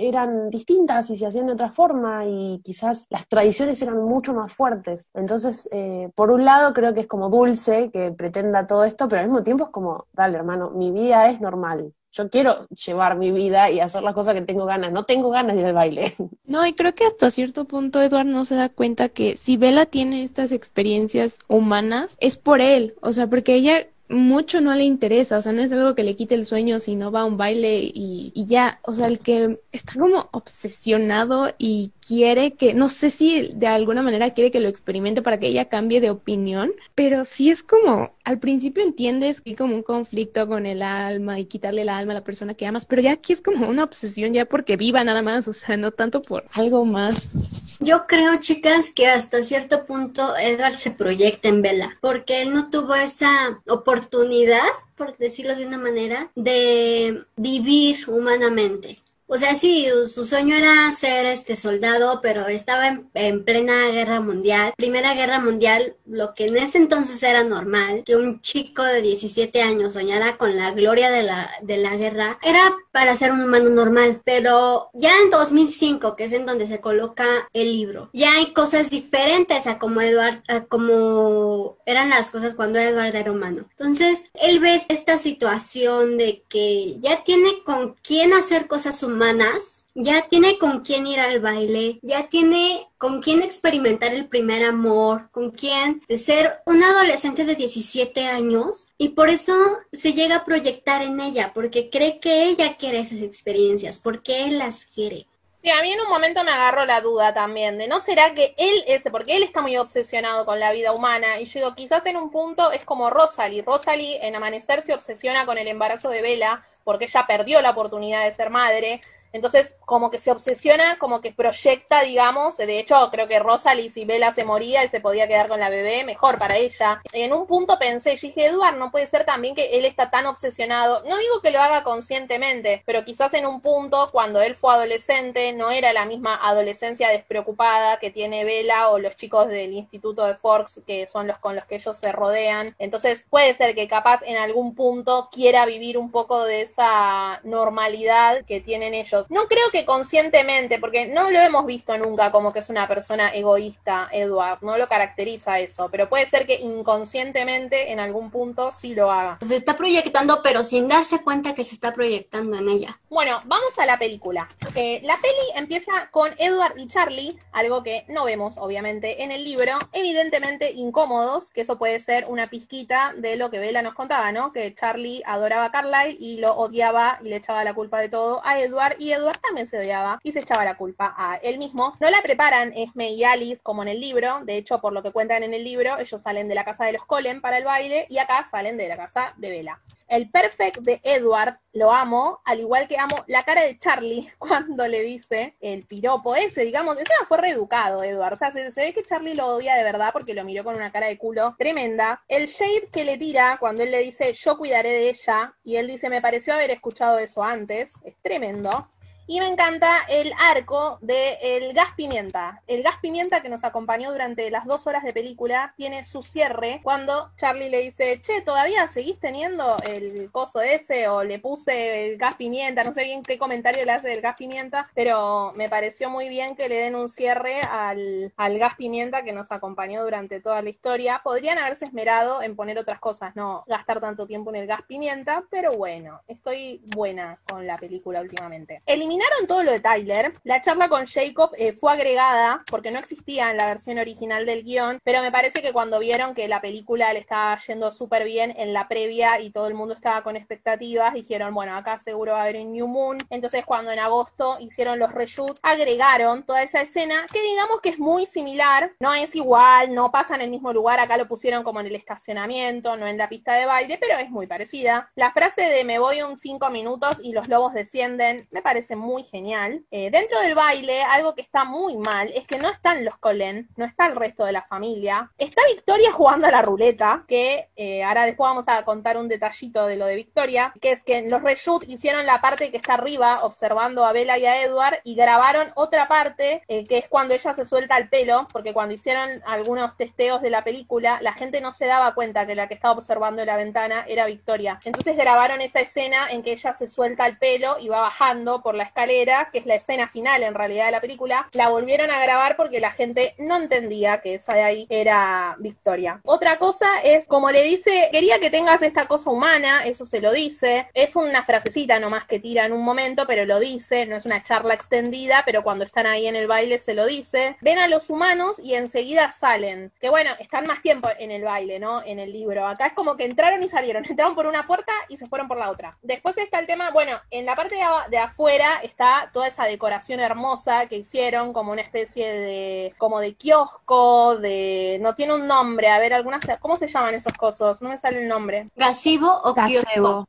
eran distintas y se hacían de otra forma y quizás las tradiciones eran mucho más fuertes. Entonces, eh, por un lado creo que es como dulce que pretenda todo esto, pero al mismo tiempo es como, dale hermano, mi vida es normal. Yo quiero llevar mi vida y hacer las cosas que tengo ganas. No tengo ganas de ir al baile. *laughs* No, y creo que hasta cierto punto Edward no se da cuenta que si Bella tiene estas experiencias humanas, es por él. O sea, porque ella mucho no le interesa, o sea, no es algo que le quite el sueño si no va a un baile y, y, ya, o sea, el que está como obsesionado y quiere que, no sé si de alguna manera quiere que lo experimente para que ella cambie de opinión, pero sí es como, al principio entiendes que hay como un conflicto con el alma y quitarle el alma a la persona que amas, pero ya aquí es como una obsesión ya porque viva nada más, o sea, no tanto por algo más. Yo creo, chicas, que hasta cierto punto Edward se proyecta en Bella, porque él no tuvo esa oportunidad, por decirlo de una manera, de vivir humanamente. O sea, sí, su sueño era ser este soldado, pero estaba en, plena guerra mundial. Primera guerra mundial, lo que en ese entonces era normal, que un chico de 17 años soñara con la gloria de la, de la guerra, era para ser un humano normal. Pero ya en 2005, que es en donde se coloca el libro, ya hay cosas diferentes a como Edward, a como eran las cosas cuando Edward era humano. Entonces, él ve esta situación de que ya tiene con quién hacer cosas humanas ya tiene con quién ir al baile, ya tiene con quién experimentar el primer amor, con quién de ser un adolescente de 17 años y por eso se llega a proyectar en ella, porque cree que ella quiere esas experiencias, porque él las quiere. Sí, a mí en un momento me agarró la duda también de no será que él ese, porque él está muy obsesionado con la vida humana y yo digo, quizás en un punto es como Rosalie. Rosalie en Amanecer se obsesiona con el embarazo de Vela porque ella perdió la oportunidad de ser madre. Entonces, como que se obsesiona, como que proyecta, digamos, de hecho, creo que Rosalie, si Bella se moría y se podía quedar con la bebé, mejor para ella. En un punto pensé, yo dije, Eduard, no puede ser también que él está tan obsesionado, no digo que lo haga conscientemente, pero quizás en un punto, cuando él fue adolescente, no era la misma adolescencia despreocupada que tiene Bella o los chicos del Instituto de Forks, que son los con los que ellos se rodean. Entonces, puede ser que capaz en algún punto quiera vivir un poco de esa normalidad que tienen ellos no creo que conscientemente, porque no lo hemos visto nunca como que es una persona egoísta, Edward, no lo caracteriza eso, pero puede ser que inconscientemente en algún punto sí lo haga. Se está proyectando, pero sin darse cuenta que se está proyectando en ella. Bueno, vamos a la película. Eh, la peli empieza con Edward y Charlie, algo que no vemos obviamente en el libro, evidentemente incómodos, que eso puede ser una pizquita de lo que Bella nos contaba, ¿no? Que Charlie adoraba a Carlyle y lo odiaba y le echaba la culpa de todo a Edward y Edward también se odiaba y se echaba la culpa a él mismo. No la preparan Esme y Alice como en el libro, de hecho, por lo que cuentan en el libro, ellos salen de la casa de los Colen para el baile y acá salen de la casa de Bella. El perfect de Edward lo amo, al igual que amo la cara de Charlie *laughs* cuando le dice el piropo ese, digamos, ese fue reeducado Edward, o sea, se, se ve que Charlie lo odia de verdad porque lo miró con una cara de culo tremenda. El shade que le tira cuando él le dice yo cuidaré de ella y él dice me pareció haber escuchado eso antes, es tremendo. Y me encanta el arco del gas pimienta. El gas pimienta que nos acompañó durante las dos horas de película tiene su cierre cuando Charlie le dice, che, ¿todavía seguís teniendo el coso ese? O le puse el gas pimienta, no sé bien qué comentario le hace del gas pimienta, pero me pareció muy bien que le den un cierre al, al gas pimienta que nos acompañó durante toda la historia. Podrían haberse esmerado en poner otras cosas, no gastar tanto tiempo en el gas pimienta, pero bueno, estoy buena con la película últimamente. Eliminaron todo lo de Tyler. La charla con Jacob eh, fue agregada porque no existía en la versión original del guion, pero me parece que cuando vieron que la película le estaba yendo súper bien en la previa y todo el mundo estaba con expectativas, dijeron, bueno, acá seguro va a haber un New Moon. Entonces cuando en agosto hicieron los reshoots, agregaron toda esa escena que digamos que es muy similar, no es igual, no pasa en el mismo lugar, acá lo pusieron como en el estacionamiento, no en la pista de baile, pero es muy parecida. La frase de me voy un 5 minutos y los lobos descienden me parece muy genial. Eh, dentro del baile, algo que está muy mal es que no están los Colen, no está el resto de la familia. Está Victoria jugando a la ruleta, que eh, ahora después vamos a contar un detallito de lo de Victoria, que es que los reshoot hicieron la parte que está arriba observando a Bella y a Edward y grabaron otra parte eh, que es cuando ella se suelta el pelo, porque cuando hicieron algunos testeos de la película, la gente no se daba cuenta que la que estaba observando en la ventana era Victoria. Entonces grabaron esa escena en que ella se suelta el pelo y va bajando por la escalera que es la escena final en realidad de la película, la volvieron a grabar porque la gente no entendía que esa de ahí era Victoria. Otra cosa es, como le dice, quería que tengas esta cosa humana, eso se lo dice, es una frasecita nomás que tira en un momento, pero lo dice, no es una charla extendida, pero cuando están ahí en el baile se lo dice. Ven a los humanos y enseguida salen, que bueno, están más tiempo en el baile, ¿no? En el libro. Acá es como que entraron y salieron, *laughs* entraron por una puerta y se fueron por la otra. Después está el tema, bueno, en la parte de, de afuera está toda esa decoración hermosa que hicieron, como una especie de, como de kiosco, de, no tiene un nombre, a ver, algunas, ¿cómo se llaman esos cosos? No me sale el nombre. ¿Gasivo o kiosco?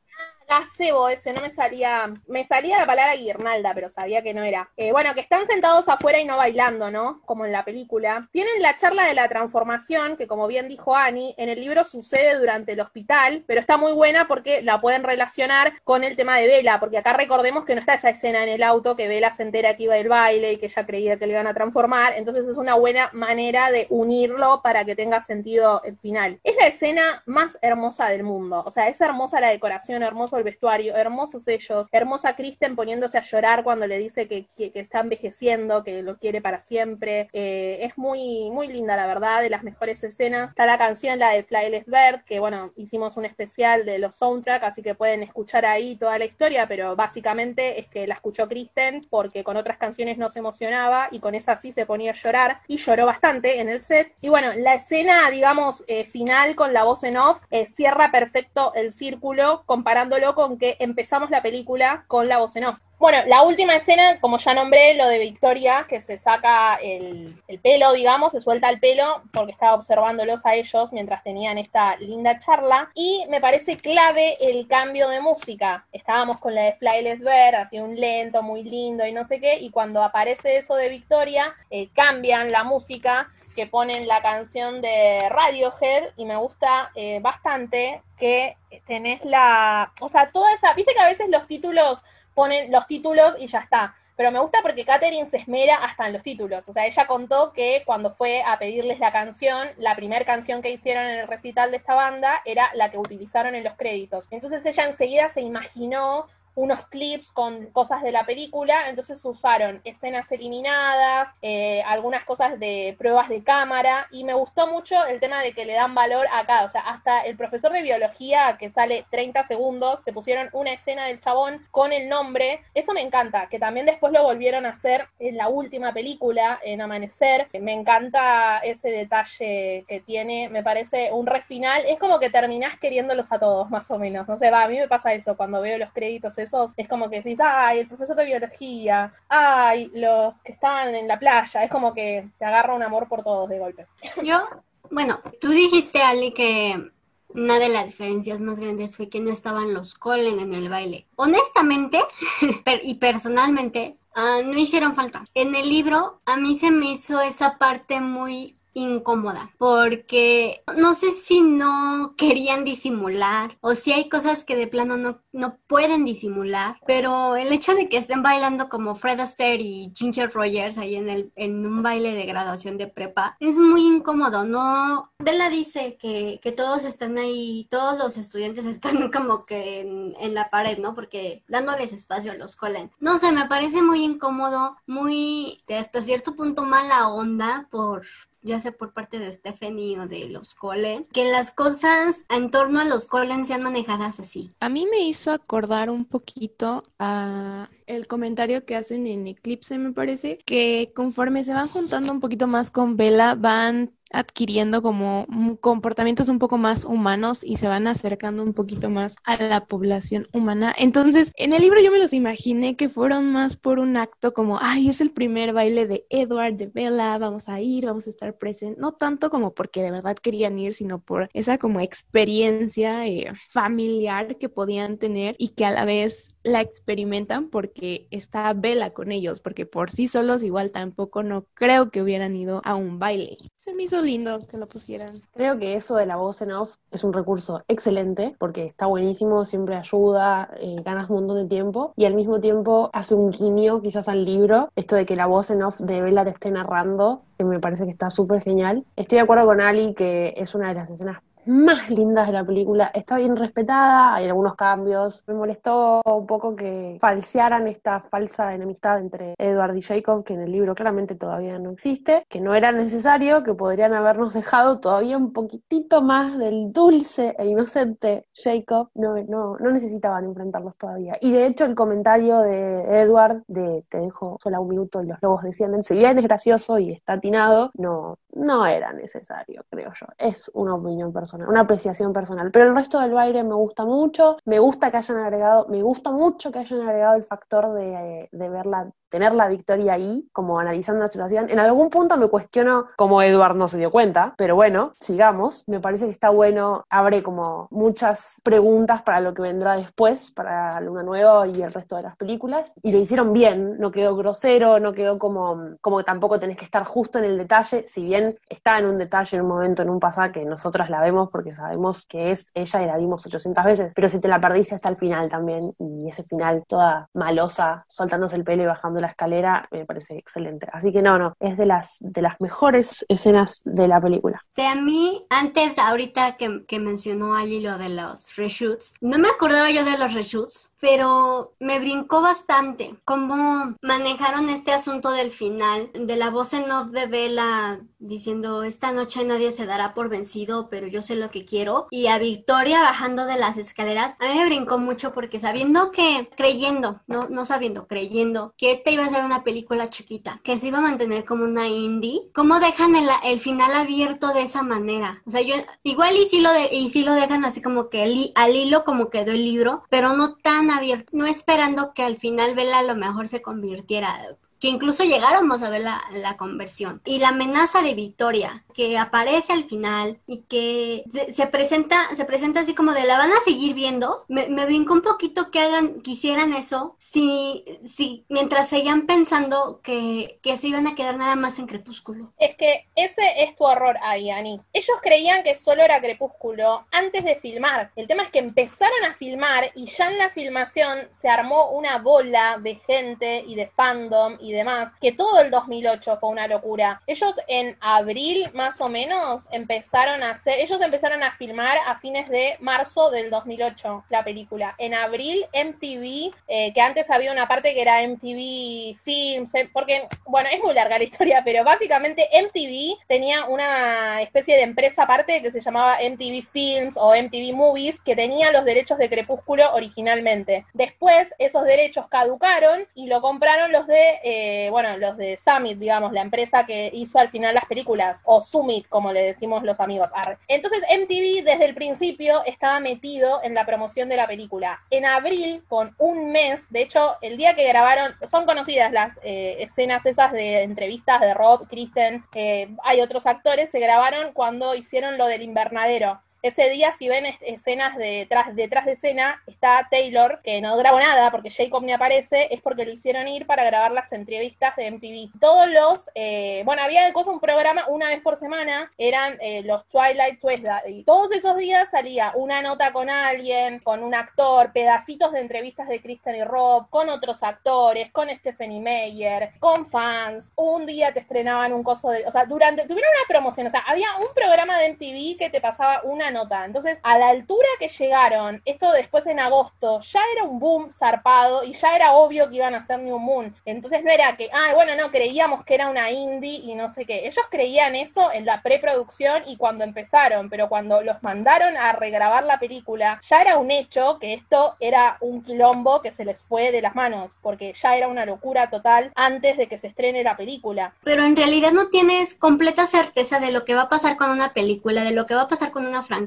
Gazebo ese, no me salía, me salía la palabra guirnalda, pero sabía que no era. Eh, bueno, que están sentados afuera y no bailando, ¿no? Como en la película. Tienen la charla de la transformación, que como bien dijo Annie, en el libro sucede durante el hospital, pero está muy buena porque la pueden relacionar con el tema de Vela, porque acá recordemos que no está esa escena en el auto, que Vela se entera que iba del baile y que ella creía que le iban a transformar, entonces es una buena manera de unirlo para que tenga sentido el final. Es la escena más hermosa del mundo, o sea, es hermosa la decoración, hermoso vestuario, hermosos ellos, hermosa Kristen poniéndose a llorar cuando le dice que, que, está envejeciendo, que lo quiere para siempre. Eh, es muy, muy linda, la verdad, de las mejores escenas. Está la canción, la de Flyless Bird, que bueno, hicimos un especial de los soundtracks, así que pueden escuchar ahí toda la historia, pero básicamente es que la escuchó Kristen porque con otras canciones no se emocionaba y con esa sí se ponía a llorar y lloró bastante en el set. Y bueno, la escena, digamos, eh, final con la voz en off eh, cierra perfecto el círculo comparándolo con que empezamos la película con la voz en off. Bueno, la última escena, como ya nombré, lo de Victoria, que se saca el, pelo, digamos, se suelta el pelo porque estaba observándolos a ellos mientras tenían esta linda charla. Y me parece clave el cambio de música. Estábamos con la de Flyless Ver, así un lento, muy lindo y no sé qué. Y cuando aparece eso de Victoria, eh, cambian la música que ponen la canción de Radiohead y me gusta eh, bastante que tenés la, o sea, toda esa, viste que a veces los títulos ponen los títulos y ya está. Pero me gusta porque Katherine se esmera hasta en los títulos. O sea, ella contó que cuando fue a pedirles la canción, la primera canción que hicieron en el recital de esta banda era la que utilizaron en los créditos. Entonces ella enseguida se imaginó unos clips con cosas de la película, entonces usaron escenas eliminadas, eh, algunas cosas de pruebas de cámara, y me gustó mucho el tema de que le dan valor acá, o sea, hasta el profesor de biología que sale 30 segundos, te pusieron una escena del chabón con el nombre, eso me encanta, que también después lo volvieron a hacer en la última película, en Amanecer, me encanta ese detalle que tiene, me parece un re final, es como que terminás queriéndolos a todos, más o menos, no sé, va, a mí me pasa eso cuando veo los créditos es como que decís, ay, el profesor de biología, ay, los que estaban en la playa, es como que te agarra un amor por todos de golpe. Yo, bueno, tú dijiste, Ali, que una de las diferencias más grandes fue que no estaban los Colen en el baile. Honestamente *laughs* y personalmente, uh, no hicieron falta. En el libro a mí se me hizo esa parte muy incómoda porque no sé si no querían disimular o si hay cosas que de plano no, no pueden disimular, pero el hecho de que estén bailando como Fred Astaire y Ginger Rogers ahí en, el, en un baile de graduación de prepa es muy incómodo, ¿no? Bella dice que, que todos están ahí, todos los estudiantes *laughs* están como que en, en la pared, ¿no? Porque dándoles espacio a los Colen. No sé, me parece muy incómodo, muy hasta cierto punto mala onda por ya sea por parte de Stephanie o de los Colen, que las cosas en torno a los Colen sean manejadas así. A mí me hizo acordar un poquito a el comentario que hacen en Eclipse, me parece, que conforme se van juntando un poquito más con Bella, van adquiriendo como comportamientos un poco más humanos y se van acercando un poquito más a la población humana. Entonces, en el libro yo me los imaginé que fueron más por un acto como, ay, es el primer baile de Edward, de Bella, vamos a ir, vamos a estar presentes. No tanto como porque de verdad querían ir, sino por esa como experiencia eh, familiar que podían tener y que a la vez la experimentan porque está Bella con ellos, porque por sí solos igual tampoco no creo que hubieran ido a un baile. Se me hizo lindo que lo pusieran. Creo que eso de la voz en off es un recurso excelente porque está buenísimo, siempre ayuda, eh, ganas un montón de tiempo y al mismo tiempo hace un guiño quizás al libro, esto de que la voz en off de Bella te esté narrando, me parece que está súper genial. Estoy de acuerdo con Ali que es una de las escenas más lindas de la película. Está bien respetada, hay algunos cambios. Me molestó un poco que falsearan esta falsa enemistad entre Edward y Jacob, que en el libro claramente todavía no existe, que no era necesario, que podrían habernos dejado todavía un poquitito más del dulce e inocente Jacob. No, no, no necesitaban enfrentarlos todavía. Y de hecho el comentario de Edward de te dejo sola un minuto y los lobos descienden, si bien es gracioso y está atinado, no, no era necesario, creo yo. Es una opinión personal una apreciación personal. Pero el resto del baile me gusta mucho, me gusta que hayan agregado, me gusta mucho que hayan agregado el factor de, de verla tener la victoria ahí, como analizando la situación. En algún punto me cuestiono cómo Edward no se dio cuenta, pero bueno, sigamos. Me parece que está bueno, abre como muchas preguntas para lo que vendrá después, para Luna Nueva y el resto de las películas. Y lo hicieron bien, no quedó grosero, no quedó como, como que tampoco tenés que estar justo en el detalle, si bien está en un detalle, en un momento, en un pasaje que nosotras la vemos porque sabemos que es ella y la vimos 800 veces, pero si te la perdiste hasta el final también, y ese final toda malosa, soltándose el pelo y bajando la escalera me parece excelente. Así que no, no, es de las, de las mejores escenas de la película. De a mí, antes, ahorita que, mencionó allí lo de los reshoots, no me acordaba yo de los reshoots, pero me brincó bastante cómo manejaron este asunto del final, de la voz en off de Bella diciendo esta noche nadie se dará por vencido, pero yo sé lo que quiero, y a Victoria bajando de las escaleras, a mí me brincó mucho porque sabiendo que, creyendo, no, no sabiendo, creyendo que esta iba a ser una película chiquita, que se iba a mantener como una indie, ¿cómo dejan el, el final abierto de esa manera? O sea, yo igual y sí lo, de, y sí lo dejan así como que al hilo como quedó el libro, pero no tan abierto, no esperando que al final Bella a lo mejor se convirtiera que incluso llegáramos a ver la, la, conversión. Y la amenaza de Victoria, que aparece al final y que se, presenta, se presenta así como de la van a seguir viendo, me, me brincó un poquito que hagan, quisieran eso, si, si mientras seguían pensando que, que se iban a quedar nada más en Crepúsculo. Es que ese es tu error ahí, Ani. Ellos creían que solo era Crepúsculo antes de filmar. El tema es que empezaron a filmar y ya en la filmación se armó una bola de gente y de fandom y demás, que todo el 2008 fue una locura. Ellos en abril más o menos empezaron a hacer, ellos empezaron a filmar a fines de marzo del 2008 la película. En abril MTV, eh, que antes había una parte que era MTV Films, eh, porque, bueno, es muy larga la historia, pero básicamente MTV tenía una especie de empresa aparte que se llamaba MTV Films o MTV Movies, que tenía los derechos de Crepúsculo originalmente. Después esos derechos caducaron y lo compraron los de... Eh, eh, bueno, los de Summit, digamos, la empresa que hizo al final las películas, o Summit, como le decimos los amigos. Entonces MTV desde el principio estaba metido en la promoción de la película. En abril, con un mes, de hecho, el día que grabaron, son conocidas las eh, escenas esas de entrevistas de Rob, Kristen, eh, hay otros actores, se grabaron cuando hicieron lo del invernadero Ese día, si ven escenas de detrás, detrás de escena, está Taylor, que no grabó nada porque Jacob ni aparece, es porque lo hicieron ir para grabar las entrevistas de MTV. Todos los, eh, bueno, había cosa un programa una vez por semana, eran eh, los Twilight Tuesday, y todos esos días salía una nota con alguien, con un actor, pedacitos de entrevistas de Kristen y Rob, con otros actores, con Stephanie Meyer, con fans. Un día te estrenaban un coso de, o sea, durante, tuvieron una promoción, o sea, había un programa de MTV que te pasaba una nota. Entonces, a la altura que llegaron, esto después en agosto, ya era un boom zarpado y ya era obvio que iban a hacer New Moon. Entonces no era que, ah, bueno, no, creíamos que era una indie y no sé qué. Ellos creían eso en la preproducción y cuando empezaron, pero cuando los mandaron a regrabar la película, ya era un hecho que esto era un quilombo que se les fue de las manos, porque ya era una locura total antes de que se estrene la película. Pero en realidad no tienes completa certeza de lo que va a pasar con una película, de lo que va a pasar con una franquicia,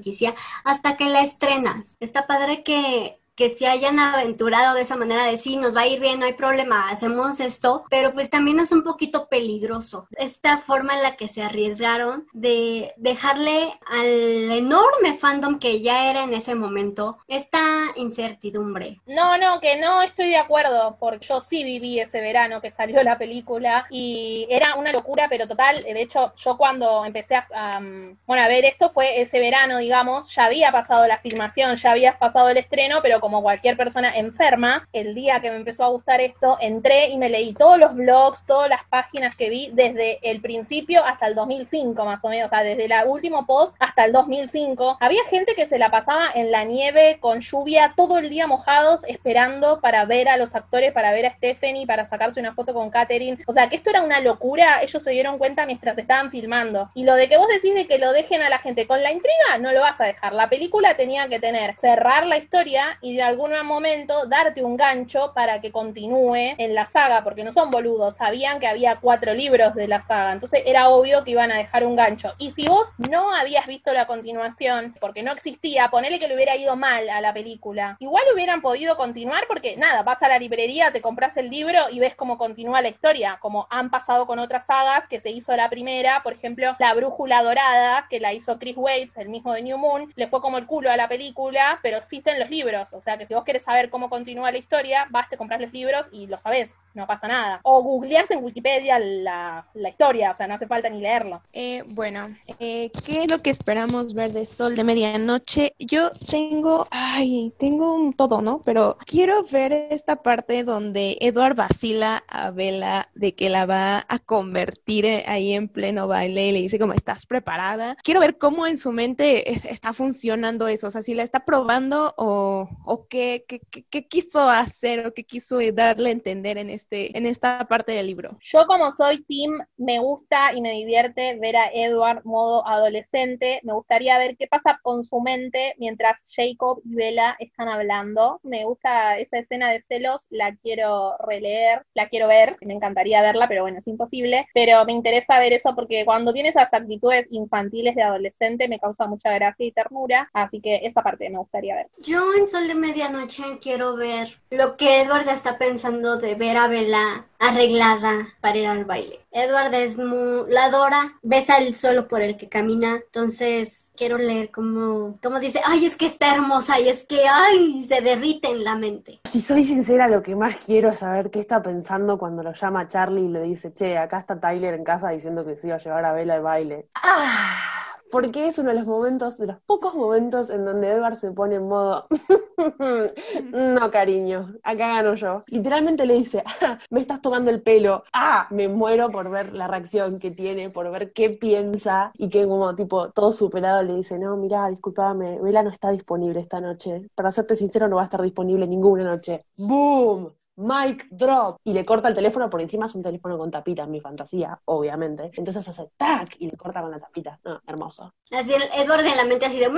hasta que la estrenas. Está padre que que se hayan aventurado de esa manera de sí, nos va a ir bien, no hay problema, hacemos esto, pero pues también es un poquito peligroso esta forma en la que se arriesgaron de dejarle al enorme fandom que ya era en ese momento esta incertidumbre. No, no, que no estoy de acuerdo, porque yo sí viví ese verano que salió la película y era una locura, pero total, de hecho yo cuando empecé a, bueno, a ver esto fue ese verano, digamos, ya había pasado la filmación, ya había pasado el estreno, pero como cualquier persona enferma, el día que me empezó a gustar esto, entré y me leí todos los blogs, todas las páginas que vi desde el principio hasta el 2005 más o menos, o sea, desde el último post hasta el 2005. Había gente que se la pasaba en la nieve con lluvia todo el día mojados esperando para ver a los actores, para ver a Stephanie, para sacarse una foto con Katherine. O sea, que esto era una locura, ellos se dieron cuenta mientras estaban filmando. Y lo de que vos decís de que lo dejen a la gente con la intriga, no lo vas a dejar. La película tenía que tener, cerrar la historia y de algún momento darte un gancho para que continúe en la saga, porque no son boludos, sabían que había cuatro libros de la saga, entonces era obvio que iban a dejar un gancho. Y si vos no habías visto la continuación, porque no existía, ponele que le hubiera ido mal a la película, igual hubieran podido continuar porque nada, vas a la librería, te compras el libro y ves cómo continúa la historia, como han pasado con otras sagas que se hizo la primera, por ejemplo, La Brújula Dorada, que la hizo Chris Waits, el mismo de New Moon, le fue como el culo a la película, pero existen los libros, o sea que si vos querés saber cómo continúa la historia, vas, a comprar los libros y lo sabés, no pasa nada. O googleás en Wikipedia la, historia, o sea, no hace falta ni leerlo. Eh, bueno, eh, ¿qué es lo que esperamos ver de Sol de Medianoche? Yo tengo, ay, tengo un todo, ¿no? Pero quiero ver esta parte donde Edward vacila a Bella de que la va a convertir ahí en pleno baile y le dice como, ¿estás preparada? Quiero ver cómo en su mente está funcionando eso, o sea, si la está probando o, o qué qué, quiso hacer o qué quiso darle a entender en, este, en esta parte del libro? Yo como soy Tim, me gusta y me divierte ver a Edward modo adolescente. Me gustaría ver qué pasa con su mente mientras Jacob y Bella están hablando. Me gusta esa escena de celos, la quiero releer, la quiero ver, me encantaría verla, pero bueno, es imposible. Pero me interesa ver eso porque cuando tiene esas actitudes infantiles de adolescente me causa mucha gracia y ternura, así que esa parte me gustaría ver. Yo en Sol de Medianoche quiero ver lo que Edward está pensando de ver a Bella arreglada para ir al baile. Edward es muy, la adora, besa el solo por el que camina, entonces quiero leer como, como dice, ay, es que está hermosa y es que, ay, se derrite en la mente. Si soy sincera, lo que más quiero es saber qué está pensando cuando lo llama Charlie y le dice, che, acá está Tyler en casa diciendo que se iba a llevar a Bella al baile. ¡Ah! Porque es uno de los momentos, de los pocos momentos en donde Edward se pone en modo, *laughs* no cariño, acá gano yo. Literalmente le dice, ah, me estás tomando el pelo, ah, me muero por ver la reacción que tiene, por ver qué piensa y que como tipo todo superado le dice, no, mira, discúlpame, Vela no está disponible esta noche. Para serte sincero, no va a estar disponible ninguna noche. ¡Boom! Mike Drop. Y le corta el teléfono, por encima es un teléfono con tapita, mi fantasía, obviamente. Entonces hace tac y le corta con la tapita. No, hermoso. Así el Edward en la mente así de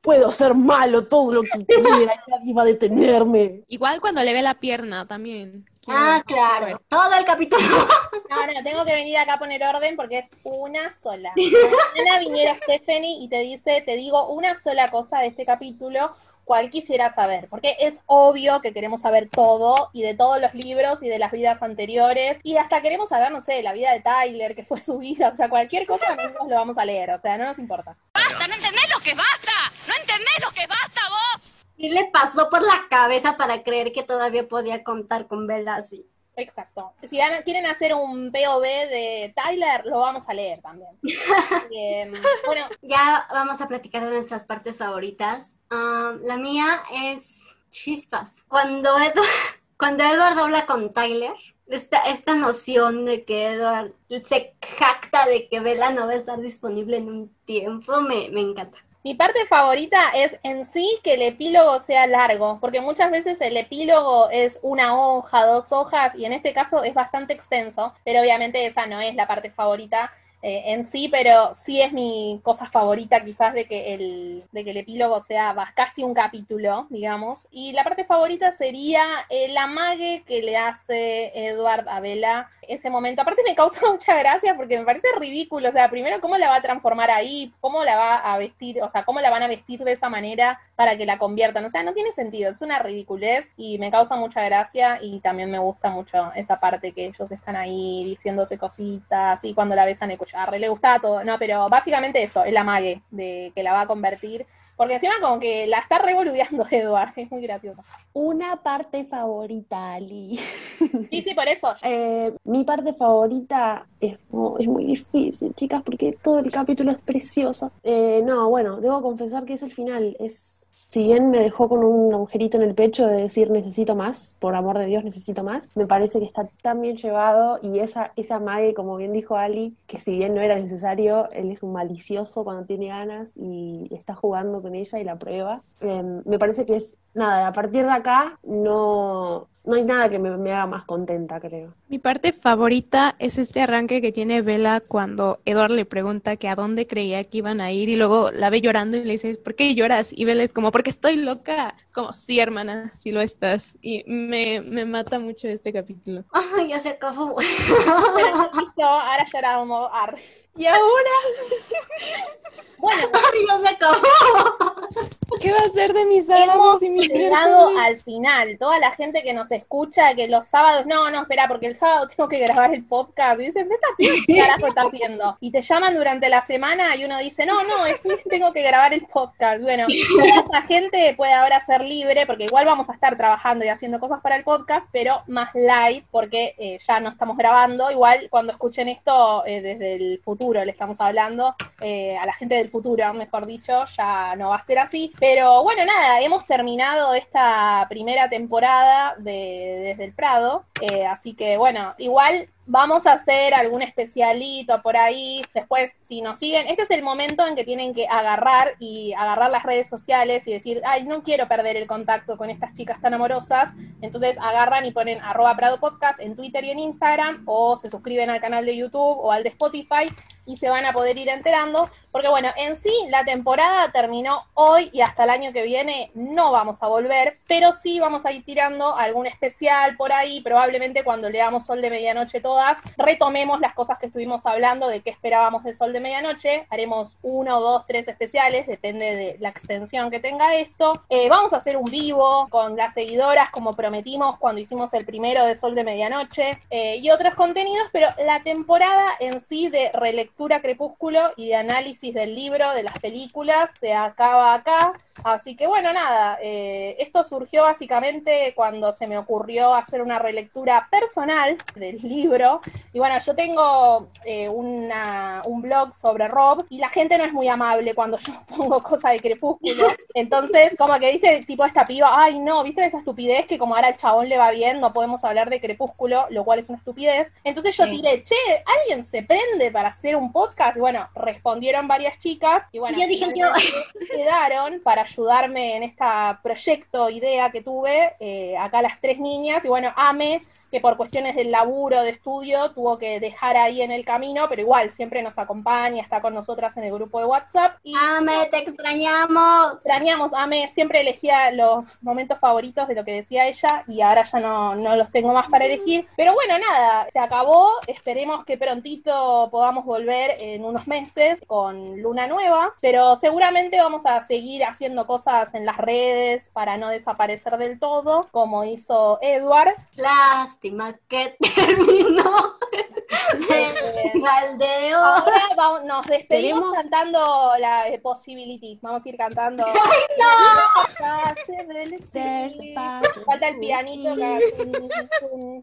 Puedo ser malo todo lo que *laughs* quiera, nadie va a detenerme. Igual cuando le ve la pierna también. ah, claro. Todo el capítulo. *laughs* No, no, tengo que venir acá a poner orden porque es una sola. *laughs* Mañana viniera Stephanie y te dice, te digo una sola cosa de este capítulo, cual quisiera saber, porque es obvio que queremos saber todo y de todos los libros y de las vidas anteriores y hasta queremos saber, no sé, la vida de Tyler, que fue su vida, o sea, cualquier cosa nosotros lo vamos a leer, o sea, no nos importa. ¡Basta! ¿No entendés lo que basta? ¿No entendés lo que basta vos? ¿Qué le pasó por la cabeza para creer que todavía podía contar con Bella así? Exacto. Si van- quieren hacer un POV de Tyler, lo vamos a leer también. *laughs* Eh, bueno, Ya vamos a platicar de nuestras partes favoritas. Ah, la mía es chispas. Cuando Edward, *laughs* cuando Edward habla con Tyler, esta, esta noción de que Edward se jacta de que Bella no va a estar disponible en un tiempo, me, me encanta. Mi parte favorita es en sí que el epílogo sea largo, porque muchas veces el epílogo es una hoja, dos hojas, y en este caso es bastante extenso, pero obviamente esa no es la parte favorita eh, en sí, pero sí es mi cosa favorita quizás de que el, de que el epílogo sea casi un capítulo, digamos, y la parte favorita sería el amague que le hace Edward a Bella ese momento. Aparte me causa *laughs* mucha gracia porque me parece ridículo, o sea, primero cómo la va a transformar ahí, cómo la va a vestir, o sea, cómo la van a vestir de esa manera para que la conviertan, o sea, no tiene sentido, es una ridiculez y me causa mucha gracia y también me gusta mucho esa parte que ellos están ahí diciéndose cositas y cuando la besan el arre, le gustaba todo, no, pero básicamente eso, el amague de que la va a convertir. Porque encima como que la está revoludeando *laughs* Edward, es muy gracioso. Una parte favorita, Ali. Sí, sí, por eso. *laughs* Eh, mi parte favorita es, mu- es muy difícil, chicas, porque todo el capítulo es precioso. Eh, no, bueno, debo confesar que es el final. Es, si bien me dejó con un agujerito en el pecho de decir necesito más, por amor de Dios necesito más, me parece que está tan bien llevado y esa, esa mague, como bien dijo Ali, que si bien no era necesario, él es un malicioso cuando tiene ganas y está jugando con ella y la prueba. Eh, me parece que es, nada, a partir de acá no, no hay nada que me, me haga más contenta, creo. Mi parte favorita es este arranque que tiene Bella cuando Edward le pregunta que a dónde creía que iban a ir y luego la ve llorando y le dice, ¿por qué lloras? Y Bella es como, porque estoy loca. Es como, sí, hermana, sí lo estás. Y me, me mata mucho este capítulo. *laughs* Ay, ya se acabó. Pero listo, ahora lloramos. Y ahora. *laughs* bueno, ya se acabó. ¿Qué va a ser de mis hemos sábados y mis llegado al final. Toda la gente que nos escucha, que los sábados, no, no, espera, porque el sábado *laughs* tengo que grabar el podcast. Y dicen, ¿qué *laughs* carajo está haciendo? Y te llaman durante la semana y uno dice, no, no, es que tengo que grabar el podcast. Bueno, toda esta gente puede ahora ser libre, porque igual vamos a estar trabajando y haciendo cosas para el podcast, pero más live, porque eh, ya no estamos grabando. Igual cuando escuchen esto eh, desde el futuro, le estamos hablando eh, a la gente del futuro, mejor dicho, ya no va a ser así. Pero bueno, nada, hemos terminado esta primera temporada de Desde el Prado, eh, así que bueno, igual vamos a hacer algún especialito por ahí. Después, si nos siguen, este es el momento en que tienen que agarrar y agarrar las redes sociales y decir, ay, no quiero perder el contacto con estas chicas tan amorosas. Entonces agarran y ponen arroba Prado en Twitter y en Instagram, o se suscriben al canal de YouTube o al de Spotify y se van a poder ir enterando. Porque bueno, en sí la temporada terminó hoy y hasta el año que viene no vamos a volver, pero sí vamos a ir tirando algún especial por ahí, probablemente cuando leamos Sol de Medianoche todas, retomemos las cosas que estuvimos hablando de qué esperábamos de Sol de Medianoche, haremos uno, dos, tres especiales, depende de la extensión que tenga esto. Eh, vamos a hacer un vivo con las seguidoras como prometimos cuando hicimos el primero de Sol de Medianoche eh, y otros contenidos, pero la temporada en sí de relectura Crepúsculo y de análisis del libro, de las películas, se acaba acá. Así que bueno, nada, eh, esto surgió básicamente cuando se me ocurrió hacer una relectura personal del libro. Y bueno, yo tengo eh, una, un blog sobre Rob y la gente no es muy amable cuando yo *laughs* pongo cosas de Crepúsculo. Entonces, como que dice tipo esta piba, ay no, viste esa estupidez que como ahora al chabón le va bien, no podemos hablar de Crepúsculo, lo cual es una estupidez. Entonces yo Sí. tiré, che, ¿alguien se prende para hacer un podcast? Y bueno, respondieron varias chicas y bueno, Y yo dije, yo. *laughs* quedaron para ayudarme en este proyecto, idea que tuve, eh, acá las tres niñas, y bueno, Ame, que por cuestiones del laburo, de estudio, tuvo que dejar ahí en el camino, pero igual siempre nos acompaña, está con nosotras en el grupo de WhatsApp. Y Ame, te extrañamos. extrañamos, Ame siempre elegía los momentos favoritos de lo que decía ella y ahora ya no, no los tengo más para elegir. Pero bueno, nada, se acabó. Esperemos que prontito podamos volver en unos meses con Luna Nueva, pero seguramente vamos a seguir haciendo cosas en las redes para no desaparecer del todo, como hizo Edward. Lástima que *laughs* terminó. Eh, Maldeo. Ahora vamos- nos despedimos Tenemos- cantando la eh, Possibility. Vamos a ir cantando. There's a possibility. Falta el pianito. acá.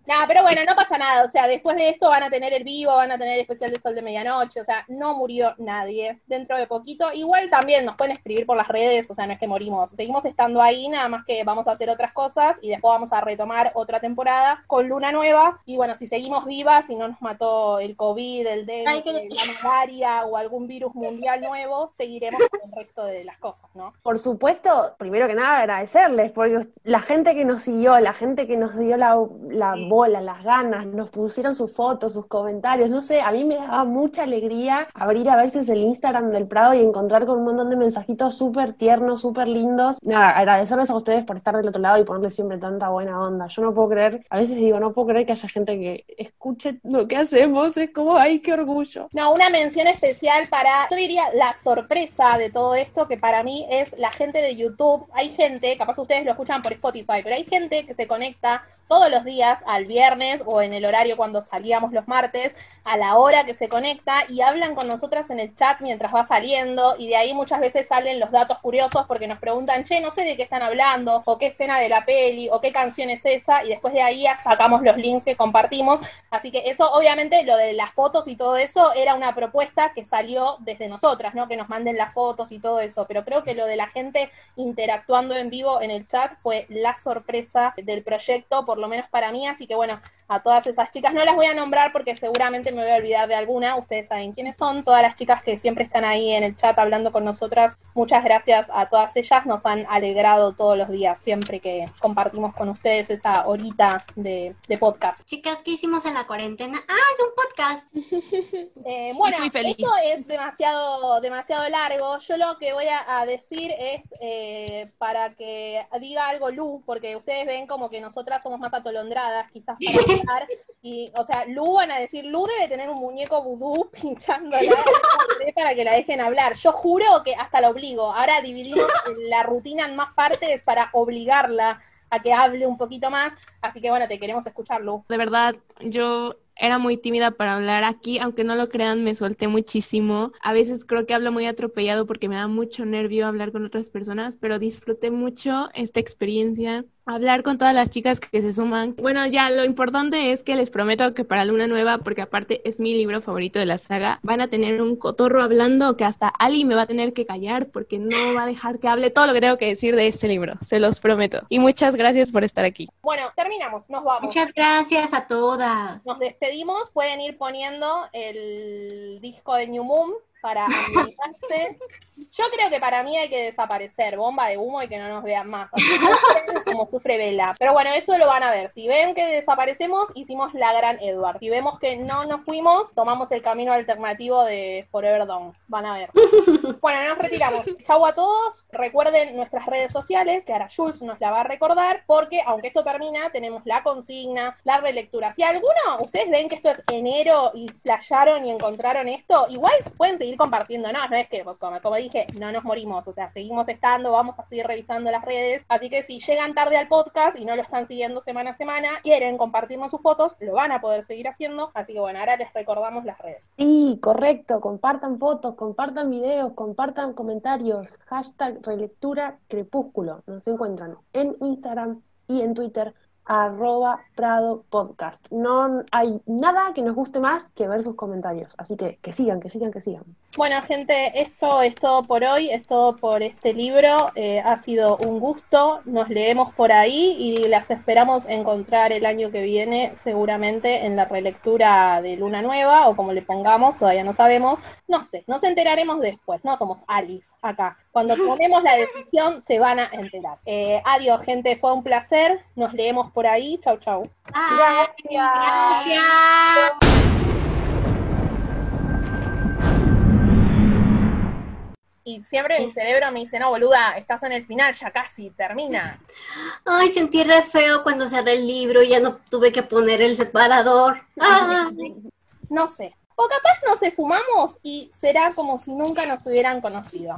Nada, pero bueno, no pasa nada. O sea, después de esto van a tener el vivo, van a tener el especial de Sol de Medianoche. O sea, no murió nadie dentro de poquito. Igual también nos pueden escribir por las redes. O sea, no es que morimos. Seguimos estando ahí, nada más que vamos a hacer otras cosas y después vamos a retomar otra temporada con Luna Nueva. Y bueno, si seguimos vivas, si no nos mató el COVID, el Ay, dengue, que- la malaria o algún virus mundial nuevo, seguiremos con el resto de las cosas, ¿no? Por supuesto, primero que nada agradecerles, porque la gente que nos siguió, la gente que nos dio la, la bola, las ganas, nos pusieron sus fotos, sus comentarios, no sé, a mí me daba mucha alegría abrir a veces el Instagram del Prado y encontrar con un montón de mensajitos súper tiernos, súper lindos. Nada, agradecerles a ustedes por estar del otro lado y ponerle siempre tanta buena onda. Yo no puedo creer, a veces digo, no puedo creer que haya gente que escuche lo que hacemos, es como, ay, qué orgullo. No, una mención especial para, yo diría, la sorpresa de todo esto, que para mí es la gente de YouTube. Hay gente, capaz ustedes lo escuchan por Spotify, pero hay gente que se conecta todos los días al viernes o en el horario cuando salíamos los martes, a la hora que se conecta y hablan con nosotras en el chat mientras va saliendo y de ahí muchas veces salen los datos curiosos porque nos preguntan, che, no sé de qué están hablando, o qué escena de la peli, o qué canción es esa, y después de ahí sacamos los links que compartimos. Así que eso, obviamente, lo de las fotos y todo eso era una propuesta que salió desde nosotras, ¿no? Que nos manden las fotos y todo eso. Pero creo que lo de la gente interactuando en vivo en el chat fue la sorpresa del proyecto, por lo menos para mí. Así que bueno, a todas esas chicas no las voy a nombrar porque seguramente me voy a olvidar de alguna. Ustedes saben quiénes son. Todas las chicas que siempre están ahí en el chat hablando con nosotras. Muchas gracias a todas ellas. Nos han alegrado todos los días, siempre que compartimos con ustedes esa horita de, de podcast. Chicas, ¿qué hicimos en la cuarentena? Ah, un podcast. *laughs* Eh, bueno, Muy feliz. esto es demasiado, demasiado largo. Yo lo que voy a, a decir es eh, para que diga algo Lu, porque ustedes ven como que nosotras somos más atolondradas, quizás para *laughs* hablar. Y, o sea, Lu van a decir, Lu debe tener un muñeco vudú *laughs* pinchándola para que la dejen hablar. Yo juro que hasta la obligo. Ahora dividimos la rutina en más partes para obligarla a que hable un poquito más. Así que bueno, te queremos escuchar, Lu. De verdad, yo era muy tímida para hablar aquí, aunque no lo crean, me solté muchísimo. A veces creo que hablo muy atropellado porque me da mucho nervio hablar con otras personas, pero disfruté mucho esta experiencia. Hablar con todas las chicas que se suman. Bueno, ya lo importante es que les prometo que para Luna Nueva, porque aparte es mi libro favorito de la saga, van a tener un cotorro hablando que hasta Ali me va a tener que callar porque no va a dejar que hable todo lo que tengo que decir de este libro, se los prometo. Y muchas gracias por estar aquí. Bueno, terminamos, nos vamos. Muchas gracias a todas. Nos despedimos, pueden ir poniendo el disco de New Moon para *laughs* ambientarse. Yo creo que para mí hay que desaparecer, bomba de humo y que no nos vean más. Así como sufre Vela. Pero bueno, eso lo van a ver. Si ven que desaparecemos, hicimos la gran Edward. Si vemos que no nos fuimos, tomamos el camino alternativo de Forever Dawn. Van a ver. Bueno, nos retiramos. Chau a todos. Recuerden nuestras redes sociales, que ahora Jules nos la va a recordar, porque aunque esto termina, tenemos la consigna, la relectura. Si alguno, ustedes ven que esto es enero y playaron y encontraron esto, igual pueden seguir compartiéndonos, no es que, pues como, como dije, no nos morimos, o sea, seguimos estando, vamos a seguir revisando las redes, así que si llegan tarde al podcast y no lo están siguiendo semana a semana, quieren compartirnos sus fotos, lo van a poder seguir haciendo, así que bueno, ahora les recordamos las redes. Sí, correcto, compartan fotos, compartan videos, compartan comentarios, hashtag relectura crepúsculo, nos encuentran en Instagram y en Twitter, arroba Prado Podcast. No hay nada que nos guste más que ver sus comentarios, así que que sigan, que sigan, que sigan. Bueno, gente, esto es todo por hoy, es todo por este libro. Eh, ha sido un gusto, nos leemos por ahí y las esperamos encontrar el año que viene, seguramente en la relectura de Luna Nueva o como le pongamos, todavía no sabemos. No sé, nos enteraremos después, no somos Alice acá. Cuando tomemos la decisión, se van a enterar. Eh, adiós, gente, fue un placer, nos leemos por ahí. Chau, chau. Gracias. Gracias. Y siempre mi cerebro me dice, no, boluda, estás en el final, ya casi, termina. Ay, sentí re feo cuando cerré el libro y ya no tuve que poner el separador. No sé. O capaz nos fumamos y será como si nunca nos hubieran conocido.